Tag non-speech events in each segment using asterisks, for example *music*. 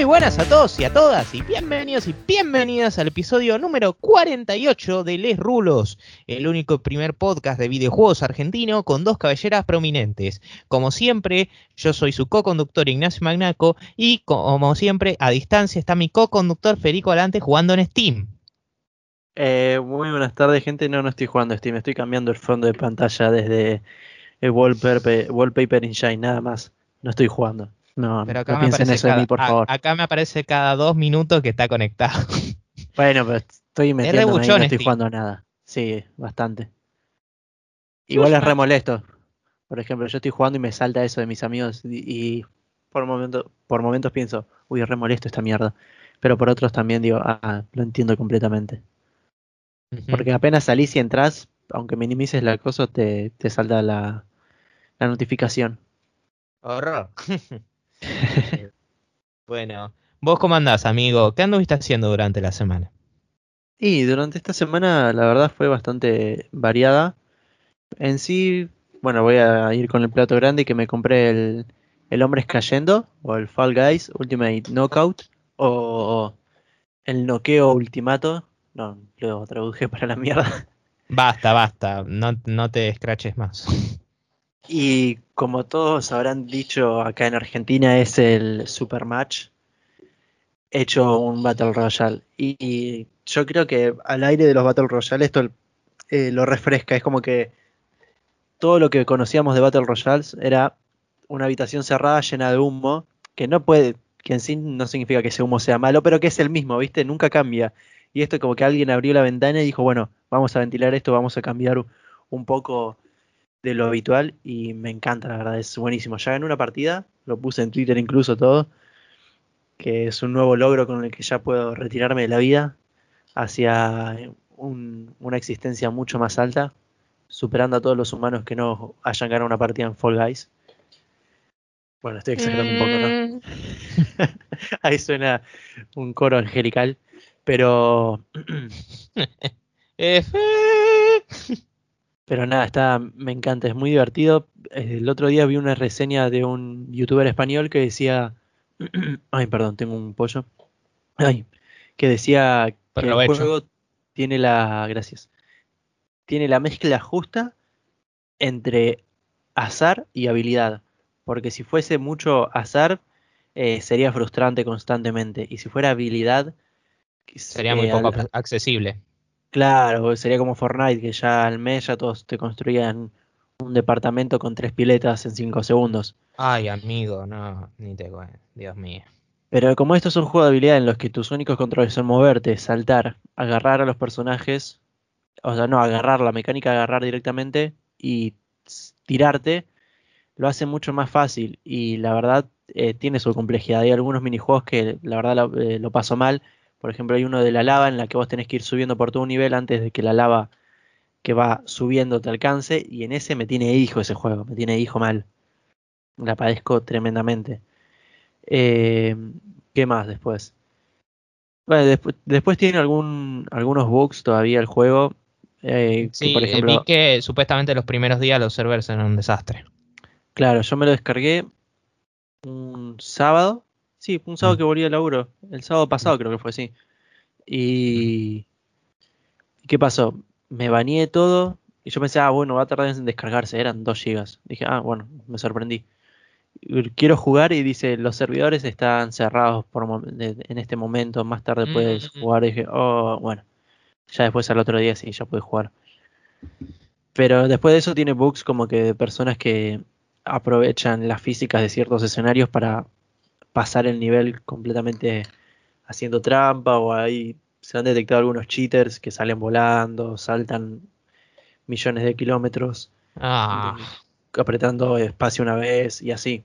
Muy buenas a todos y a todas y bienvenidos y bienvenidas al episodio número 48 de Les Rulos, el único primer podcast de videojuegos argentino con dos cabelleras prominentes. Como siempre, yo soy su co-conductor Ignacio Magnaco y como siempre a distancia está mi co-conductor Federico Alante jugando en Steam. Eh, muy buenas tardes gente, no, no estoy jugando Steam, estoy cambiando el fondo de pantalla desde el wallpaper, wallpaper in Shine, nada más, no estoy jugando. No, Pero acá no me piensen aparece eso de cada- mí, por a- favor. acá me aparece cada dos minutos que está conectado. *laughs* Bueno, pero estoy metiendo ahí, no estoy jugando a nada. Sí, bastante. Igual es re molesto. Por ejemplo, yo estoy jugando y me salta eso de mis amigos y, y por, momento, por momentos pienso, uy, es re molesto esta mierda. Pero por otros también digo, ah, lo entiendo completamente. Porque apenas salís y entras, aunque minimices la cosa, te, te salta la, la notificación. Horror. *laughs* *laughs* bueno, ¿vos cómo andás, amigo? ¿Qué anduviste haciendo durante la semana? Y durante esta semana la verdad fue bastante variada. En sí, bueno, voy a ir con el plato grande que me compré el, el Hombres Cayendo o el Fall Guys Ultimate Knockout o el Noqueo Ultimato. No, lo traduje para la mierda. Basta, basta, no, no te escraches más. *laughs* Y como todos habrán dicho acá en Argentina es el Super Match hecho un Battle Royale. Y, yo creo que al aire de los Battle Royale esto eh, lo refresca. Es como que todo lo que conocíamos de Battle Royales era una habitación cerrada llena de humo, que no puede, que en sí no significa que ese humo sea malo, pero que es el mismo, ¿viste? Nunca cambia. Y esto como que alguien abrió la ventana y dijo, bueno, vamos a ventilar esto, vamos a cambiar un poco de lo habitual y me encanta, la verdad, es buenísimo. Ya en una partida, lo puse en Twitter incluso todo, que es un nuevo logro con el que ya puedo retirarme de la vida hacia un- una existencia mucho más alta, superando a todos los humanos que no hayan ganado una partida en Fall Guys. Bueno, estoy exagerando un poco, ¿no? *laughs* Ahí suena un coro angelical, pero F. *laughs* Pero nada, está, me encanta, es muy divertido. Eh, El otro día vi una reseña de un youtuber español que decía, *clears throat* ay, perdón, tengo un pollo. Ay, que decía que el juego tiene la, gracias, tiene la mezcla justa entre azar y habilidad. Porque si fuese mucho azar, eh, sería frustrante constantemente. Y si fuera habilidad, Sería eh, muy poco al- ac- accesible. Claro, sería como Fortnite, que ya al mes ya todos te construían un departamento con tres piletas en cinco segundos. Ay, amigo, no, ni te cuento, Dios mío. Pero como esto es un juego de habilidad en los que tus únicos controles son moverte, saltar, agarrar a los personajes, o sea, no, agarrar la mecánica de agarrar directamente y tirarte, lo hace mucho más fácil y la verdad eh, tiene su complejidad. Hay algunos minijuegos que la verdad lo, eh, lo paso mal. Por ejemplo, hay uno de la lava en la que vos tenés que ir subiendo por todo un nivel antes de que la lava que va subiendo te alcance y en ese me tiene hijo ese juego, me tiene hijo mal. La padezco tremendamente. Eh, ¿qué más después? Bueno, después tiene algún, algunos bugs todavía el juego. eh, que Sí, por eh, ejemplo, vi que supuestamente los primeros días los servers eran un desastre. claro, yo me lo descargué un sábado. Sí, un sábado Mm. que volví al laburo. El sábado pasado creo que fue así. Y... ¿Qué pasó? Me bañé todo y yo pensé, ah, bueno, va a tardar en descargarse. Eran 2 gigas. Dije, ah, bueno, me sorprendí. Quiero jugar y dice, los servidores están cerrados por en este momento. Más tarde puedes Mm. jugar. Y dije, oh, bueno. Ya después al otro día sí, ya pude jugar. Pero después de eso tiene bugs como que de personas que aprovechan las físicas de ciertos escenarios para pasar el nivel completamente haciendo trampa o ahí se han detectado algunos cheaters que salen volando, saltan millones de kilómetros, Ah, de- apretando espacio una vez y así.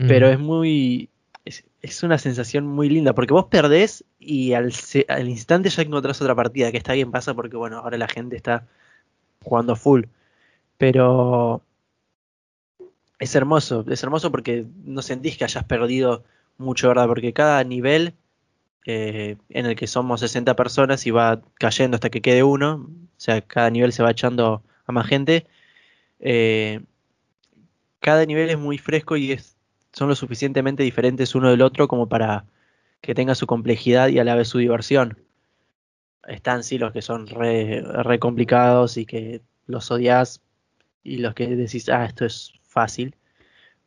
mm. Pero es muy... Es, es una sensación muy linda, porque vos perdés y al, al instante ya encontrás otra partida, que está bien pasa porque bueno, ahora la gente está jugando full. Pero es hermoso, es hermoso porque no sentís que hayas perdido mucho, ¿verdad? Porque cada nivel eh, en el que somos 60 personas y va cayendo hasta que quede uno, o sea, cada nivel se va echando a más gente, eh, cada nivel es muy fresco y es son lo suficientemente diferentes uno del otro como para que tenga su complejidad y a la vez su diversión. Están sí los que son re, re complicados y que los odias y los que decís, ah, esto es fácil,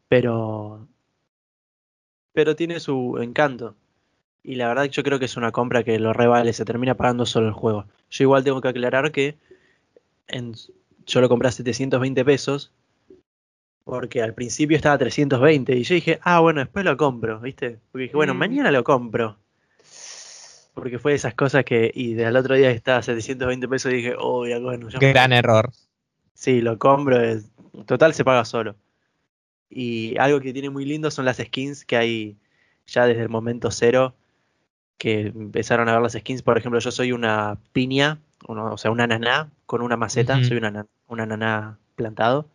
pero, pero tiene su encanto. Y la verdad yo creo que es una compra que lo revale, se termina pagando solo el juego. Yo igual tengo que aclarar que en, yo lo compré a 720 pesos porque al principio estaba a 320 y yo dije, ah, bueno, después lo compro, ¿viste? Porque dije, bueno, Mm. mañana lo compro. Porque fue de esas cosas que, y del otro día estaba a 720 pesos y dije, oh, ya, bueno, ya Gran error. Sí, lo compro. es- total se paga solo. Y algo que tiene muy lindo son las skins que hay ya desde el momento cero. Que empezaron a ver las skins. Por ejemplo, yo soy una piña, uno- o sea, una naná con una maceta. Soy una, na- una naná plantado.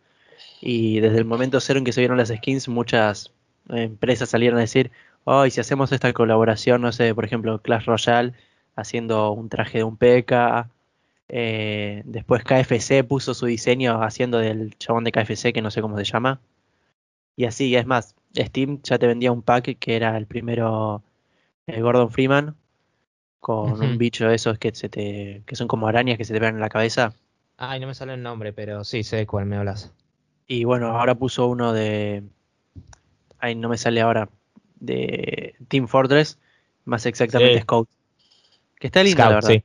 Y desde el momento cero en que se vieron las skins, muchas empresas salieron a decir: Oh, y si hacemos esta colaboración, no sé, por ejemplo, Clash Royale haciendo un traje de un P.E.K.K.A. Eh, después KFC puso su diseño haciendo del chabón de KFC, que no sé cómo se llama. Y así, es más, Steam ya te vendía un pack que era el primero eh, Gordon Freeman, con un bicho de esos que, se te, que son como arañas que se te pegan en la cabeza. Ay, no me sale el nombre, pero sí sé de cuál me hablas. Y bueno, ahora puso uno de... Ay, no me sale ahora. De Team Fortress, más exactamente Sí. Scout. Que está lindo, la verdad. sí.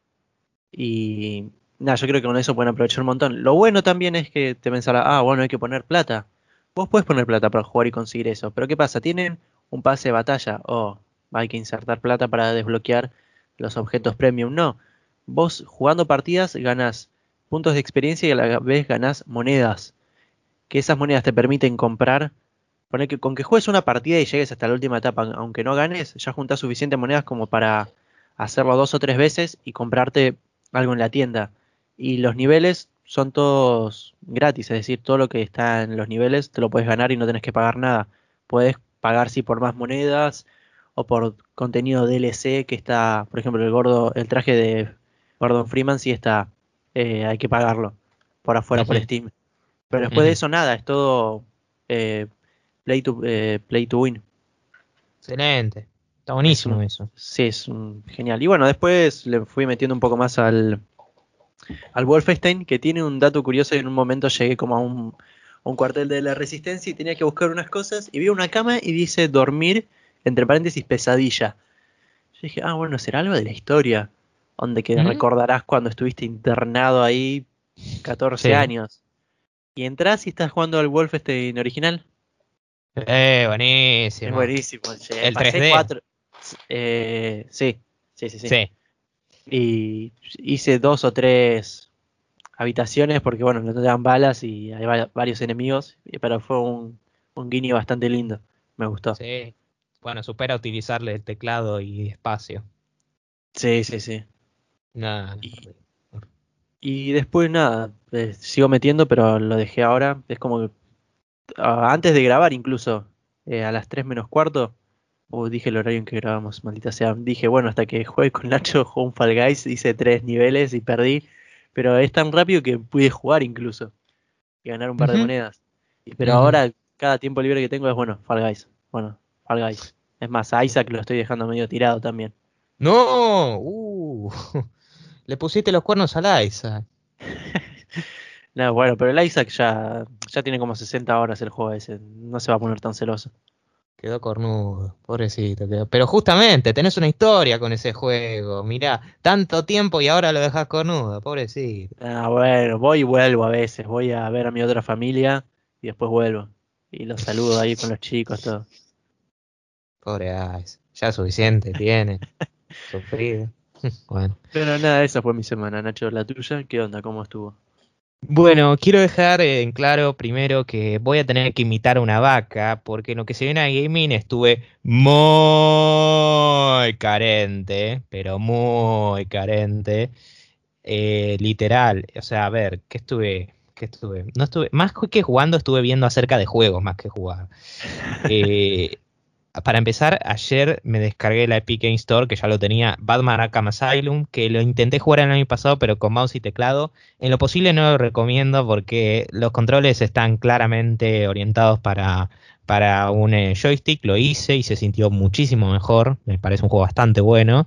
Y nada, yo creo que con eso pueden aprovechar un montón. Lo bueno también es que te pensará, ah, bueno, hay que poner plata. Vos puedes poner plata para jugar y conseguir eso. Pero ¿qué pasa? Tienen un pase de batalla. O hay que insertar plata para desbloquear los objetos premium. No. Vos jugando partidas ganas puntos de experiencia y a la vez ganás monedas. Que esas monedas te permiten comprar. Con que juegues una partida y llegues hasta la última etapa, aunque no ganes, ya juntás suficientes monedas como para hacerlo dos o tres veces y comprarte algo en la tienda. Y los niveles son todos gratis, es decir, todo lo que está en los niveles te lo puedes ganar y no tenés que pagar nada. Puedes pagar sí por más monedas o por contenido DLC que está, por ejemplo, el gordo, el traje de Gordon Freeman sí está, eh, hay que pagarlo por afuera por. Steam. Pero después de eso nada, es todo eh, play to eh, play to win. Excelente. Está buenísimo un- eso. Sí, es un- genial. Y bueno, después le fui metiendo un poco más al, al Wolfenstein, que tiene un dato curioso. y En un momento llegué como a un, a un cuartel de la resistencia y tenía que buscar unas cosas. Y vi una cama y dice dormir, entre paréntesis, pesadilla. Yo dije, ah, bueno, será algo de la historia. Donde que recordarás cuando estuviste internado ahí 14 Sí. años. Y entras y estás jugando al Wolfenstein original. Eh, buenísimo. Es buenísimo. El pasé 3D. cuatro- eh, sí, sí, sí, sí. Sí. Y hice dos o tres habitaciones porque, bueno, no te dan balas y hay va- varios enemigos, y- pero fue un, un guiño bastante lindo. Me gustó. Sí, Sí. Bueno, supera utilizarle el teclado y espacio. sí, sí. Nada. Y- Y después nada, eh, sigo metiendo, pero lo dejé ahora. Es como que ah, antes de grabar incluso, eh, a las 3 menos cuarto, uh, dije el horario en que grabamos, maldita sea. Dije, bueno, hasta que juegue con Nacho, jugué *laughs* un Fall Guys, hice tres niveles y perdí. Pero es tan rápido que pude jugar incluso. Y ganar un par de monedas. Pero ahora, cada tiempo libre que tengo es, bueno, Fall Guys. Bueno, Fall Guys. Es más, a Isaac lo estoy dejando medio tirado también. No, uh, *laughs* le pusiste los cuernos a la Isaac. *laughs* No, bueno, pero el Isaac ya, ya tiene como 60 horas el juego ese. No se va a poner tan celoso. Quedó cornudo, pobrecito. quedó. Pero justamente, tenés una historia con ese juego. Mirá, tanto tiempo y ahora lo dejás cornudo, pobrecito. Ah, bueno, voy y vuelvo a veces. Voy a ver a mi otra familia y después vuelvo. Y los saludo ahí con los chicos, todo. *laughs* Pobre Isaac. Ya suficiente tiene. *laughs* Sufrido. *laughs* Bueno. Pero nada, esa fue mi semana, Nacho. La tuya, ¿qué onda? ¿Cómo estuvo? Bueno, quiero dejar en claro primero que voy a tener que imitar a una vaca, porque en lo que se viene a gaming estuve muy carente, pero muy carente. Eh, literal, o sea, a ver, ¿qué estuve? ¿Qué estuve? No estuve, más que jugando, estuve viendo acerca de juegos más que jugar. *laughs* Eh, para empezar, ayer me descargué la Epic Game Store, que ya lo tenía, Batman Arkham Asylum, que lo intenté jugar el año pasado, pero con mouse y teclado. En lo posible no lo recomiendo porque los controles están claramente orientados para, para un eh, joystick, lo hice y se sintió muchísimo mejor. Me parece un juego bastante bueno.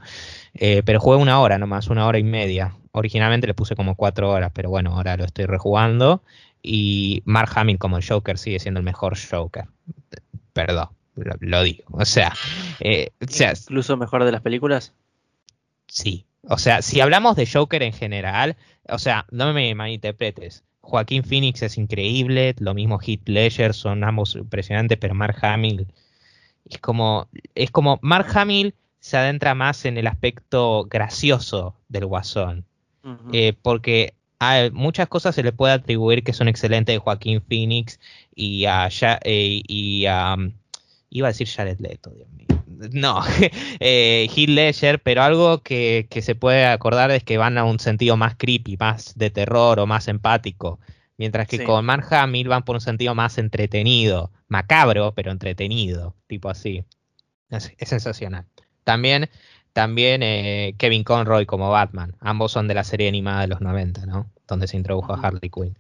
Eh, pero jugué una hora nomás, una hora y media. Originalmente le puse como cuatro horas, pero bueno, ahora lo estoy rejugando. Y Mark Hamill como Joker sigue siendo el mejor Joker. Perdón, lo, digo. O sea, eh, o sea, incluso mejor de las películas. Sí. O sea, si hablamos de Joker en general, o sea, no me malinterpretes. Joaquín Phoenix es increíble, lo mismo Heath Ledger, son ambos impresionantes, pero Mark Hamill es como, es como Mark Hamill se adentra más en el aspecto gracioso del Guasón, eh, porque a muchas cosas se le puede atribuir que son excelentes de Joaquín Phoenix y a, eh, y a iba a decir Jared Leto, Dios mío. No, *laughs* eh, Heath Ledger, pero algo que, se puede acordar es que van a un sentido más creepy, más de terror o más empático. Mientras que con Mark Hamill van por un sentido más entretenido, macabro, pero entretenido, tipo así. Es, sensacional. También, también eh, Kevin Conroy como Batman. Ambos son de la serie animada de los 90, ¿no? Donde se introdujo a Harley Quinn.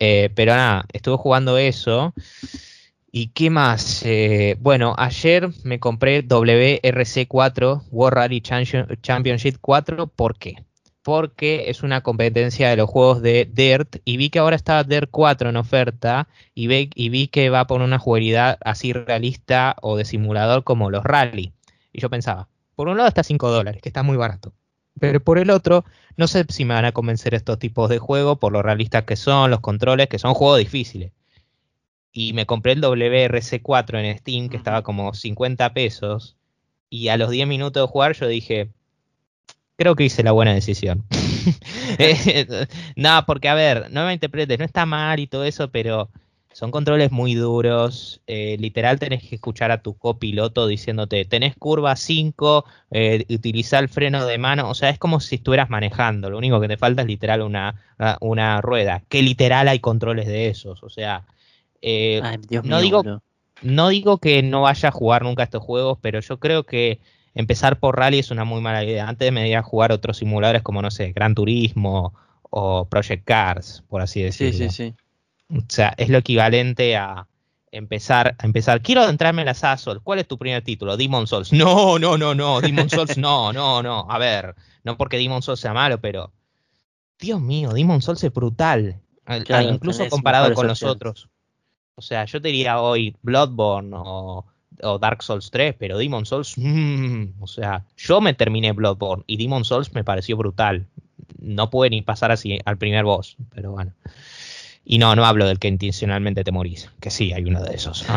Eh, pero nada, estuve jugando eso. ¿Y qué más? Eh, bueno, ayer me compré WRC4, World Rally Championship 4. ¿Por qué? Porque es una competencia de los juegos de Dirt y vi que ahora está Dirt 4 en oferta y, y vi que va por una jugabilidad así realista o de simulador como los rally. Y yo pensaba, por un lado está 5 dólares, que está muy barato. Pero por el otro, no sé si me van a convencer estos tipos de juegos por lo realistas que son, los controles, que son juegos difíciles y me compré el WRC4 en Steam, que estaba como 50 pesos, y a los 10 minutos de jugar yo dije, creo que hice la buena decisión. *laughs* no, porque a ver, no me interpretes, no está mal y todo eso, pero son controles muy duros. Eh, literal tenés que escuchar a tu copiloto diciéndote, tenés curva 5, eh, utiliza el freno de mano. O sea, es como si estuvieras manejando. Lo único que te falta es literal una, una rueda. Que literal hay controles de esos. O sea, eh, no, digo, no digo que no vaya a jugar nunca estos juegos, pero yo creo que empezar por rally es una muy mala idea. Antes me iba a jugar otros simuladores como, no sé, Gran Turismo o Project Cars, por así decirlo. Sí, sí, sí. O sea, es lo equivalente a empezar, a empezar. Quiero adentrarme en la Sassol. ¿Cuál es tu primer título? Demon Souls. No, no, no, no. Demon Souls, no, *laughs* no, no. A ver, no porque Demon Souls sea malo, pero. Dios mío, Demon Souls es brutal. incluso comparado con los otros. O sea, yo te diría hoy Bloodborne o, Dark Souls 3, pero Demon Souls, *laughs* mm, o sea, yo me terminé Bloodborne y Demon Souls me pareció brutal. No puede ni pasar así al primer boss, pero bueno. Y no, no hablo del que intencionalmente te morís, que sí, hay uno de esos. *laughs*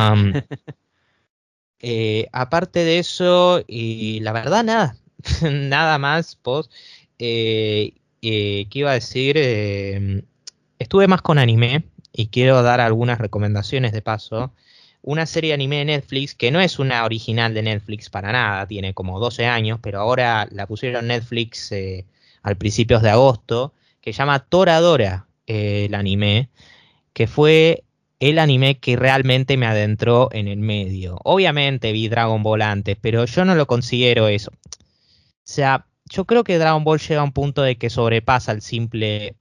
Eh, aparte de eso, y la verdad, nada, *laughs* nada más, post. Eh, eh, ¿Qué iba a decir? estuve más con anime y quiero dar algunas recomendaciones de paso. Una serie de anime de Netflix que no es una original de Netflix para nada, tiene como 12 años, pero ahora la pusieron Netflix eh, al principios de agosto, que llama Toradora, eh, el anime, que fue el anime que realmente me adentró en el medio. Obviamente vi Dragon Ball antes, pero yo no lo considero eso. O sea, yo creo que Dragon Ball llega a un punto de que sobrepasa el simple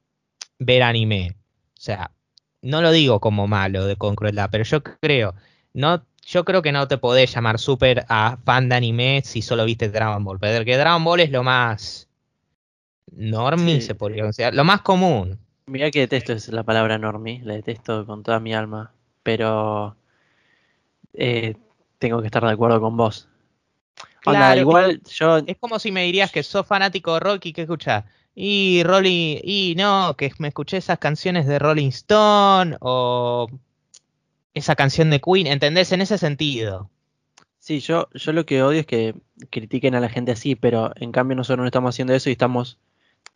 ver anime. O sea, no lo digo como malo de con crueldad, pero yo creo, no, yo creo que no te podés llamar súper a fan de anime si solo viste Dragon Ball, porque Dragon Ball es lo más normie, se podría considerar, lo más común. Mira que detesto es la palabra normie, la detesto con toda mi alma, pero eh, tengo que estar de acuerdo con vos. Claro, igual yo... Es como si me dirías que sos fanático de Rocky, ¿qué escuchás? Y Rolling, y no, que me escuché esas canciones de Rolling Stone o esa canción de Queen, ¿entendés? En ese sentido. Sí, yo, yo lo que odio es que critiquen a la gente así, pero en cambio nosotros no estamos haciendo eso y estamos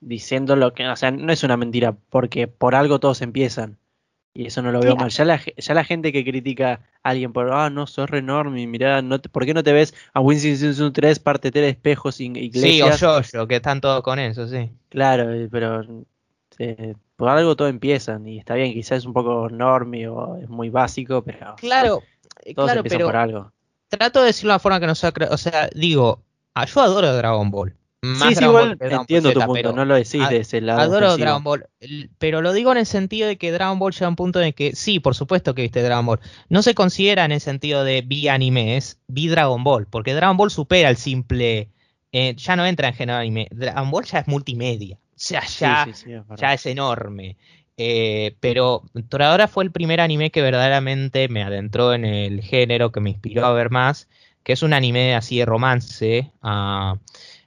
diciendo lo que, o sea, no es una mentira, porque por algo todos empiezan. Y eso no lo veo mal. Ya la, ya la gente que critica a alguien por, ah, no, sos re enorme, mirá, no ¿por qué no te ves a Winston 3 parte 3 espejos iglesias? Sí, o yo, que están todos con eso, sí. Claro, eh, pero eh, por algo todo empiezan y está bien, quizás es un poco normie o es muy básico, pero claro, todos claro, empiezan por algo. Trato de decirlo de una forma que no sea, o sea, digo, ah, yo adoro Dragon Ball. Más sí, sí, igual entiendo tu punto, no lo decís de ese lado. Adoro Dragon Ball, pero lo digo en el sentido de que Dragon Ball llega a un punto en que, sí, por supuesto que viste Dragon Ball, no se considera en el sentido de vi anime, es vi Dragon Ball, porque Dragon Ball supera el simple, eh, ya no entra en género anime, Dragon Ball ya es multimedia, o sea, ya, ya es enorme. Eh, pero Toradora fue el primer anime que verdaderamente me adentró en el género, que me inspiró a ver más, que es un anime así de romance, uh,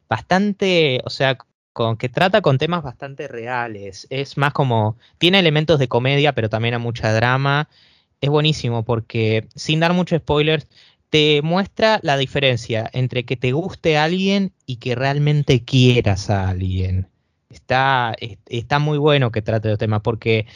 bastante, o sea, con, que trata con temas bastante reales. Es más como, tiene elementos de comedia, pero también hay mucha drama. Es buenísimo porque, sin dar muchos spoilers, te muestra la diferencia entre que te guste a alguien y que realmente quieras a alguien está, está muy bueno que trate los temas porque,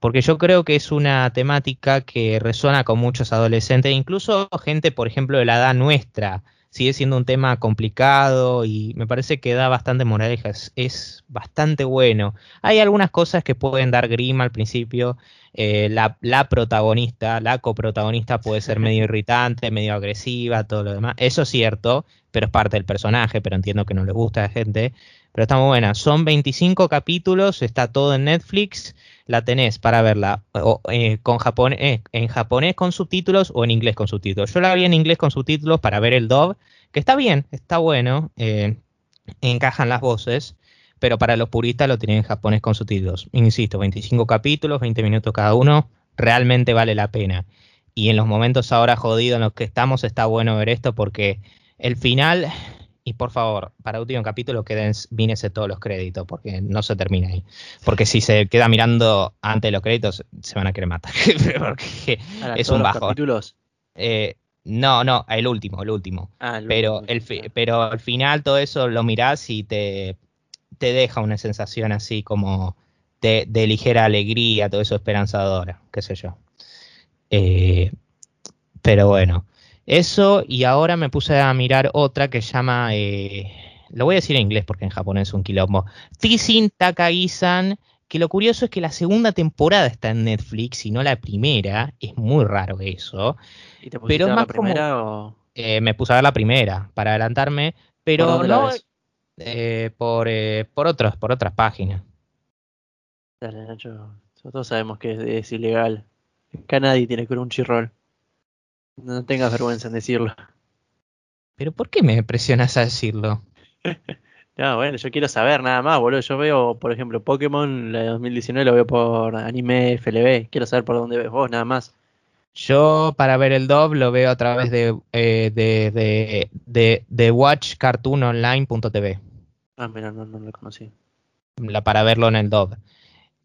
porque yo creo que es una temática que resuena con muchos adolescentes, incluso gente, por ejemplo, de la edad nuestra. Sigue siendo un tema complicado y me parece que da bastante moraleja, es, bastante bueno. Hay algunas cosas que pueden dar grima al principio. Eh, la, la, protagonista, la coprotagonista puede ser medio *laughs* irritante, medio agresiva, todo lo demás. Eso es cierto, pero es parte del personaje, pero entiendo que no le gusta a la gente pero está muy buena. Son 25 capítulos, está todo en Netflix, la tenés para verla eh, con japonés, eh, en japonés con subtítulos o en inglés con subtítulos. Yo la vi en inglés con subtítulos para ver el dub, que está bien, está bueno, eh, encajan las voces, pero para los puristas lo tienen en japonés con subtítulos. Insisto, 25 capítulos, 20 minutos cada uno, realmente vale la pena. Y en los momentos ahora jodidos en los que estamos está bueno ver esto porque el final y por favor, para último capítulo vínese todos los créditos, porque no se termina ahí. Porque si se queda mirando antes de los créditos, se van a querer matar. *laughs* porque es un bajo. Eh, no, no, el último, el último. Ah, pero, el pero al final todo eso lo mirás y te, te deja una sensación así como de, de ligera alegría, todo eso esperanzadora, qué sé yo. Eh, pero bueno. Eso, y ahora me puse a mirar otra que llama, eh, lo voy a decir en inglés porque en japonés es un quilombo, Tisin Takagi-san, que lo curioso es que la segunda temporada está en Netflix y no la primera, es muy raro eso. ¿Y te pero más la primera o...? Eh, me puse a ver la primera para adelantarme, pero no eh, por, por, otros, por otras páginas. Dale, Nacho, nosotros sabemos que es, es ilegal. Acá nadie tiene Crunchyroll. No tengas vergüenza en decirlo. ¿Pero por qué me presionas a decirlo? *laughs* no, bueno, yo quiero saber nada más, boludo. Yo veo, por ejemplo, Pokémon, la de 2019 lo veo por anime FLB. Quiero saber por dónde ves vos, nada más. Yo para ver el dub lo veo a través de, eh, de, de, de, de watchcartoononline.tv. Ah, mira, no, no lo conocí. La, para verlo en el dub.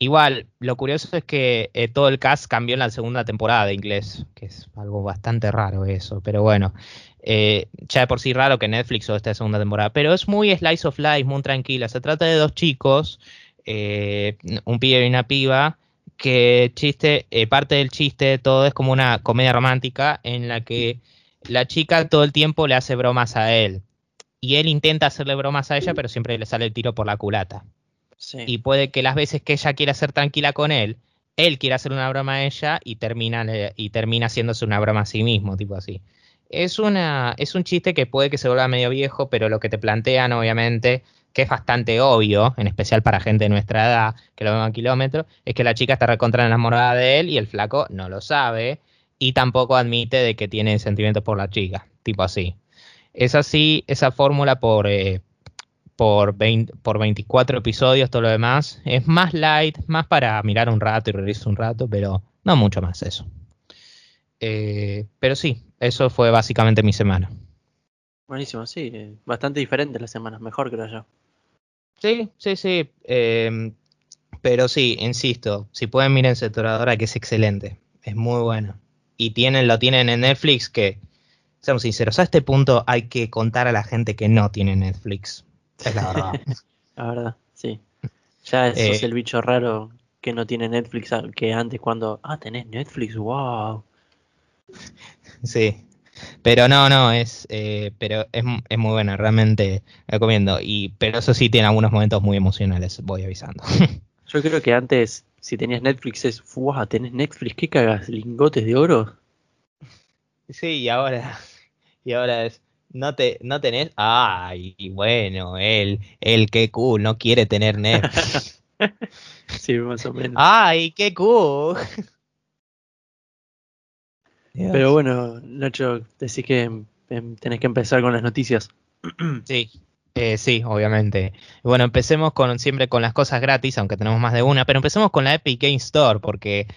Igual, lo curioso es que eh, todo el cast cambió en la segunda temporada de inglés, que es algo bastante raro eso, pero bueno, eh, ya de por sí raro que Netflix o esta segunda temporada, pero es muy slice of life, muy tranquila. Se trata de dos chicos, eh, un pibe y una piba, que chiste, parte del chiste, todo es como una comedia romántica en la que la chica todo el tiempo le hace bromas a él. Y él intenta hacerle bromas a ella, pero siempre le sale el tiro por la culata. Y puede que las veces que ella quiera ser tranquila con él, él quiera hacer una broma a ella y termina, y termina haciéndose una broma a sí mismo, tipo así. Es, una, es un chiste que puede que se vuelva medio viejo, pero lo que te plantean, obviamente, que es bastante obvio, en especial para gente de nuestra edad, que lo ven a kilómetros, es que la chica está recontra enamorada de él y el flaco no lo sabe y tampoco admite de que tiene sentimientos por la chica, tipo así. Es así, esa fórmula por, eh, por, 20, por 24 episodios, todo lo demás. Es más light, más para mirar un rato y reírse un rato, pero no mucho más eso. Eh, pero sí, eso fue básicamente mi semana. Buenísimo, sí, eh, bastante diferente la semana, mejor creo yo. Sí, sí, sí. Eh, pero sí, insisto, si pueden miren Toradora, que es excelente, es muy bueno. Y tienen, lo tienen en Netflix, que, seamos sinceros, a este punto hay que contar a la gente que no tiene Netflix. Es la verdad. *laughs* la verdad, sí. Ya eso es eh, el bicho raro que no tiene Netflix, ah, que antes cuando, ah, tenés Netflix, wow. Sí, pero no, no, es, eh, pero es, es, muy buena, realmente recomiendo. Y, pero eso sí tiene algunos momentos muy emocionales, voy avisando. *laughs* Yo creo que antes, si tenías Netflix, es, wow, tenés Netflix, ¿qué cagas? ¿Lingotes de oro? Sí, y ahora, y ahora es, No, te, no tenés. Ay, bueno, él, él, qué cool, no quiere tener NES. *laughs* sí, más o menos. Ay, qué cool. Pero bueno, Nacho, decís que em, tenés que empezar con las noticias. *clears throat* Sí, eh, sí, obviamente. Bueno, empecemos con siempre con las cosas gratis, aunque tenemos más de una, pero empecemos con la Epic Game Store, porque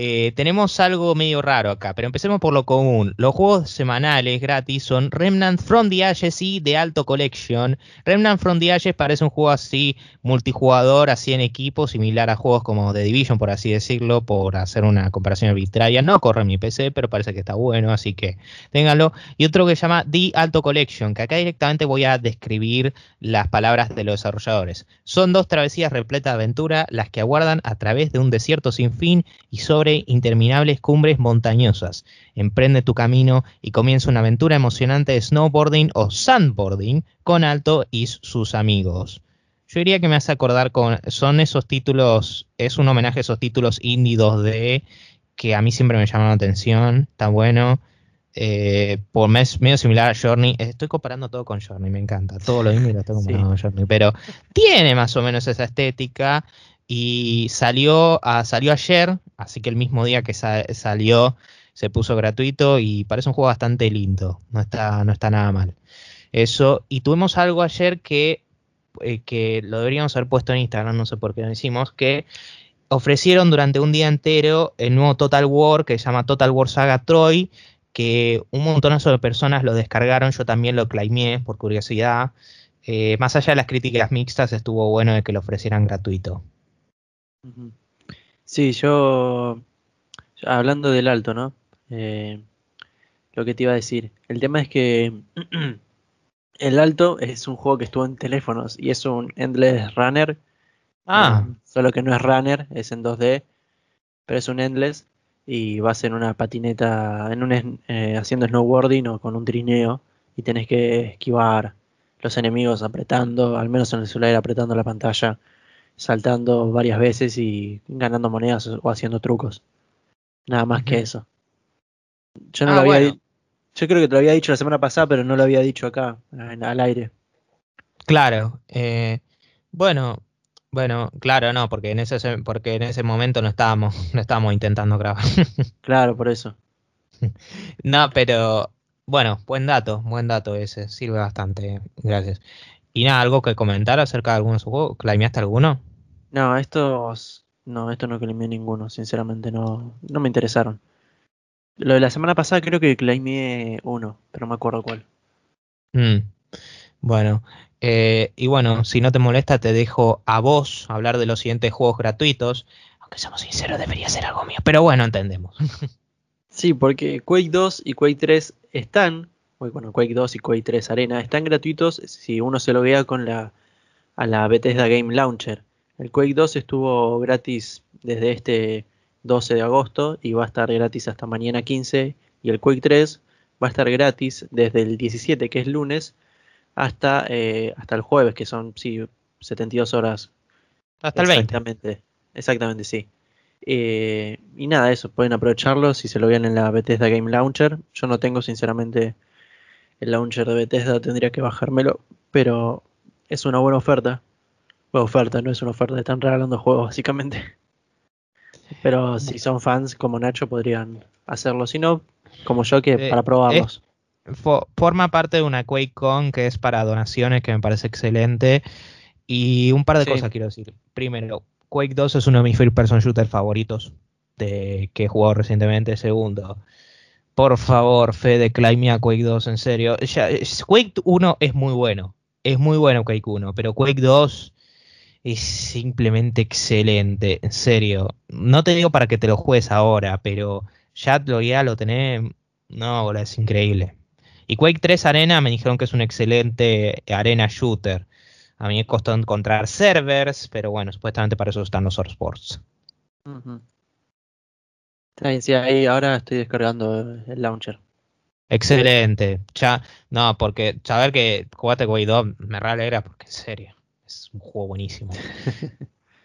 eh, tenemos algo medio raro acá, pero empecemos por lo común. Los juegos semanales gratis son Remnant from the Ashes y The Alto Collection. Remnant from the Ashes parece un juego así multijugador, así en equipo, similar a juegos como The Division, por así decirlo, por hacer una comparación arbitraria. No corre en mi PC, pero parece que está bueno, así que ténganlo. Y otro que se llama The Alto Collection, que acá directamente voy a describir las palabras de los desarrolladores. Son dos travesías repletas de aventura, las que aguardan a través de un desierto sin fin y sobre interminables cumbres montañosas. Emprende tu camino y comienza una aventura emocionante de snowboarding o sandboarding con Alto y sus amigos. Yo diría que me hace acordar con. Son esos títulos. Es un homenaje a esos títulos indie 2D que a mí siempre me llamaron la atención. Está bueno. Eh, por mes, medio similar a Journey. Estoy comparando todo con Journey, me encanta. Todo lo indie lo estoy comparando con Journey. Pero tiene más o menos esa estética. Y salió, a, salió ayer, así que el mismo día que salió se puso gratuito y parece un juego bastante lindo, no está, no está nada mal. Eso, y tuvimos algo ayer que, eh, que lo deberíamos haber puesto en Instagram, no sé por qué lo hicimos, que ofrecieron durante un día entero el nuevo Total War que se llama Total War Saga Troy, que un montón de personas lo descargaron, yo también lo claimé por curiosidad. Eh, más allá de las críticas mixtas, estuvo bueno de que lo ofrecieran gratuito. Sí, yo, hablando del alto, ¿no? Eh, lo que te iba a decir. El tema es que *clears throat* el alto es un juego que estuvo en teléfonos y es un Endless Runner. Ah. Eh, solo que no es Runner, es en 2D, pero es un Endless y vas en una patineta, en un, eh, haciendo snowboarding o con un trineo y tenés que esquivar los enemigos apretando, al menos en el celular apretando la pantalla saltando varias veces y ganando monedas o haciendo trucos. Nada más que eso. Yo no ah, lo había Yo creo que te lo había dicho la semana pasada, pero no lo había dicho acá, al aire. Claro. Eh, bueno, bueno, claro, no, porque en ese porque en ese momento no estábamos, *laughs* no estábamos intentando grabar. *laughs* claro, por eso. *laughs* no, pero bueno, buen dato, buen dato ese, sirve bastante, gracias. Y nada, algo que comentar acerca de algunos juegos, ¿claimeaste alguno? No, estos. No, esto no claimé ninguno, sinceramente no, no me interesaron. Lo de la semana pasada creo que claimé uno, pero no me acuerdo cuál. Mm, bueno, eh, y bueno, si no te molesta, te dejo a vos hablar de los siguientes juegos gratuitos. Aunque somos sinceros, debería ser algo mío. Pero bueno, entendemos. *laughs* sí, porque Quake 2 y Quake 3 están. Bueno, Quake 2 y Quake 3 Arena están gratuitos si uno se lo vea con la, a la Bethesda Game Launcher. El Quake 2 estuvo gratis desde este 12 de agosto y va a estar gratis hasta mañana 15. Y el Quake 3 va a estar gratis desde el 17, que es lunes, hasta, eh, hasta el jueves, que son sí, 72 horas. Hasta el 20. Exactamente, exactamente, sí. Eh, y nada, eso, pueden aprovecharlo si se lo ven en la Bethesda Game Launcher. Yo no tengo, sinceramente, el launcher de Bethesda, tendría que bajármelo, pero es una buena oferta oferta, no es una oferta, están regalando juegos básicamente. Pero si son fans como Nacho podrían hacerlo, si no, como yo que eh, para probarlos. forma parte de una QuakeCon que es para donaciones, que me parece excelente. Y un par de cosas quiero decir. Primero, Quake 2 es uno de mis first person shooters favoritos de, que he jugado recientemente. Segundo, por favor, Fede, claime a Quake 2, en serio. Quake 1 es muy bueno. Es muy bueno Quake 1, pero Quake 2 es simplemente excelente, en serio. No te digo para que te lo juegues ahora, pero ya lo, ya lo tenés. No, es increíble. Y Quake 3 Arena me dijeron que es un excelente arena shooter. A mí me costó encontrar servers, pero bueno, supuestamente para eso están los sports. sí, ahí ahora estoy descargando el launcher. Excelente. Ya, no, porque saber que jugaste Quake 2 me re alegra, porque en serio es un juego buenísimo.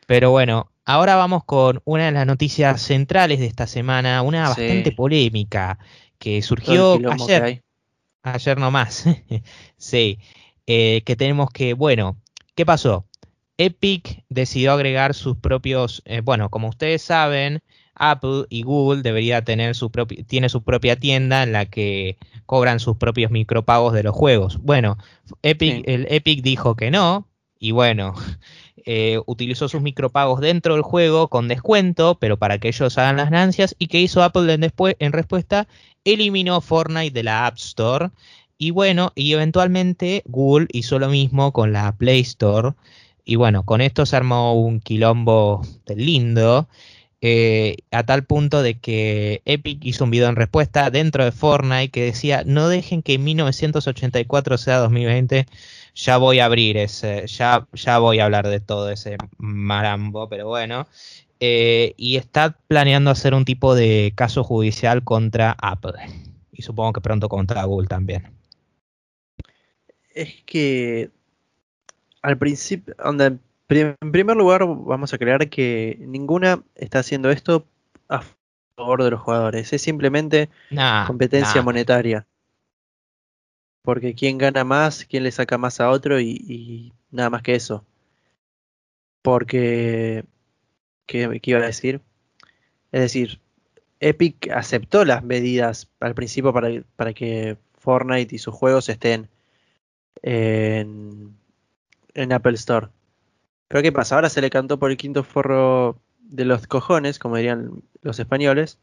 Pero bueno, ahora vamos con una de las noticias centrales de esta semana, una bastante polémica que surgió ayer. Ayer nomás. *laughs* sí. Eh, que tenemos que, bueno, ¿qué pasó? Epic decidió agregar sus propios, eh, bueno, como ustedes saben, Apple y Google debería tener su propia, tiene su propia tienda en la que cobran sus propios micropagos de los juegos. Bueno, Epic, el Epic dijo que no, y bueno, eh, utilizó sus micropagos dentro del juego con descuento, pero para que ellos hagan las ganancias. ¿Y qué hizo Apple en, después, en respuesta? Eliminó Fortnite de la App Store. Y bueno, y eventualmente Google hizo lo mismo con la Play Store. Y bueno, con esto se armó un quilombo lindo. Eh, a tal punto de que Epic hizo un video en respuesta dentro de Fortnite que decía, no dejen que 1984 sea 2020, ya voy a abrir ese, ya, ya voy a hablar de todo ese marambo, pero bueno, eh, y está planeando hacer un tipo de caso judicial contra Apple, y supongo que pronto contra Google también. Es que al principio, en primer lugar, vamos a creer que ninguna está haciendo esto a favor de los jugadores. Es simplemente competencia monetaria. Porque quién gana más, quién le saca más a otro y, nada más que eso. Porque, ¿qué, ¿qué, iba a decir? Es decir, Epic aceptó las medidas al principio para, para que Fortnite y sus juegos estén en, en Apple Store. Pero ¿qué pasa? Ahora se le cantó por el quinto forro de los cojones, como dirían los españoles,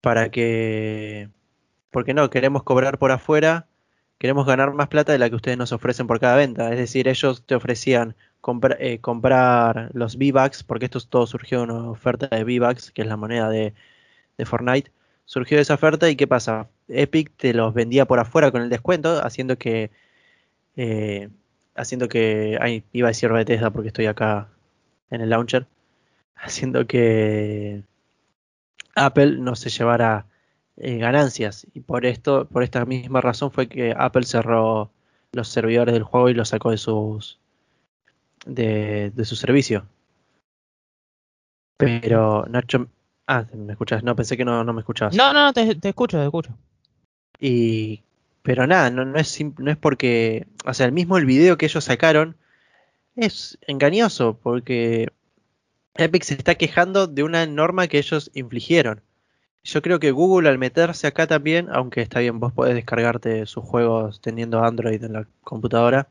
para que... Porque no, queremos cobrar por afuera, queremos ganar más plata de la que ustedes nos ofrecen por cada venta. Es decir, ellos te ofrecían eh, comprar los V-Bucks, porque esto todo surgió de una oferta de V-Bucks, que es la moneda de, de Fortnite. Surgió esa oferta y ¿qué pasa? Epic te los vendía por afuera con el descuento, haciendo que eh, haciendo que. Ay, iba a decir Bethesda porque estoy acá en el launcher. *laughs* Haciendo que Apple no se llevara eh, ganancias. Y por esto, por esta misma razón fue que Apple cerró los servidores del juego y los sacó de sus. de, de su servicio. Pero Nacho. Ah, ¿me escuchas? No, pensé que no, no me escuchabas. No, no, te, te escucho, te escucho. Y pero nada, no, no, es, no es porque, o sea, el mismo el video que ellos sacaron es engañoso porque Epic se está quejando de una norma que ellos infligieron. Yo creo que Google al meterse acá también, aunque está bien, vos podés descargarte sus juegos teniendo Android en la computadora.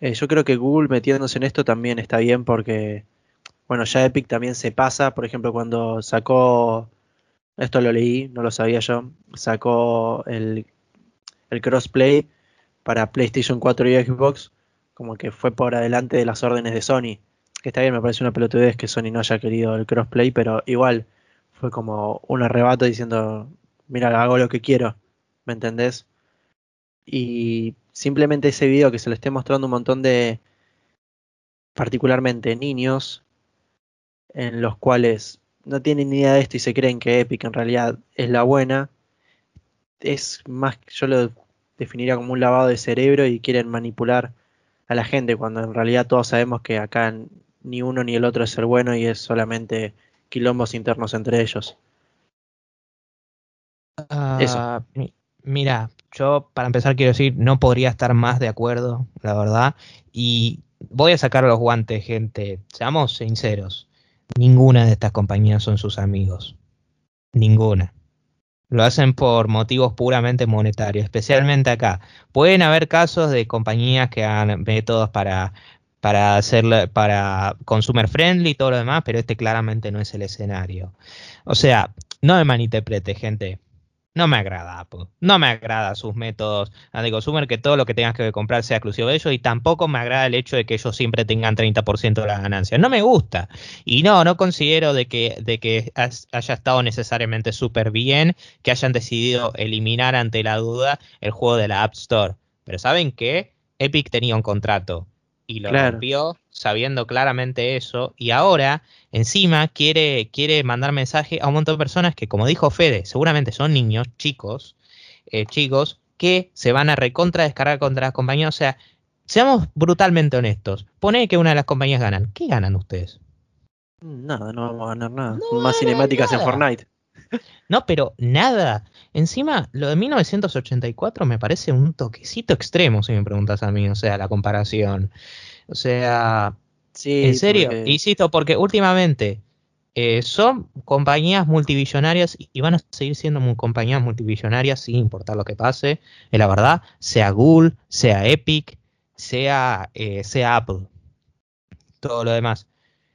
Eh, yo creo que Google metiéndose en esto también está bien porque, bueno, ya Epic también se pasa. Por ejemplo, cuando sacó, esto lo leí, no lo sabía yo, sacó el el crossplay para PlayStation 4 y Xbox, como que fue por adelante de las órdenes de Sony. Que está bien, me parece una pelotudez que Sony no haya querido el crossplay, pero igual fue como un arrebato diciendo, mira, hago lo que quiero, ¿me entendés? Y simplemente ese video que se le esté mostrando un montón de, particularmente niños, en los cuales no tienen ni idea de esto y se creen que Epic en realidad es la buena, es más, yo lo definiría como un lavado de cerebro y quieren manipular a la gente cuando en realidad todos sabemos que acá ni uno ni el otro es el bueno y es solamente quilombos internos entre ellos. Ah, mira, yo para empezar quiero decir, no podría estar más de acuerdo, la verdad. Y voy a sacar los guantes, gente. Seamos sinceros. Ninguna de estas compañías son sus amigos. Ninguna. Lo hacen por motivos puramente monetarios, especialmente acá. Pueden haber casos de compañías que hagan métodos para, para hacer para consumer friendly y todo lo demás, pero este claramente no es el escenario. O sea, no me malinterprete, gente no me agrada No me agrada sus métodos de consumer, que todo lo que tengas que comprar sea exclusivo de ellos. Y tampoco me agrada el hecho de que ellos siempre tengan 30% de las ganancias. No me gusta. Y no, no considero de que, de que haya estado necesariamente súper bien que hayan decidido eliminar ante la duda el juego de la App Store. Pero ¿saben qué? Epic tenía un contrato y lo rompió sabiendo claramente eso y ahora encima quiere, quiere mandar mensaje a un montón de personas que como dijo Fede, seguramente son niños, chicos, eh, chicos, que se van a recontra descargar contra las compañías. O sea, seamos brutalmente honestos. Pone que una de las compañías ganan. ¿Qué ganan ustedes? Nada, no vamos a ganar nada. Más cinemáticas en Fortnite. No, pero nada. Encima, lo de 1984 me parece un toquecito extremo, si me preguntas a mí, o sea, la comparación. O sea, Sí, en serio, porque- insisto, porque últimamente eh, son compañías multibillonarias y van a seguir siendo compañías multibillonarias sin importar lo que pase, es la verdad, sea Google, sea Epic, sea, eh, sea Apple, todo lo demás.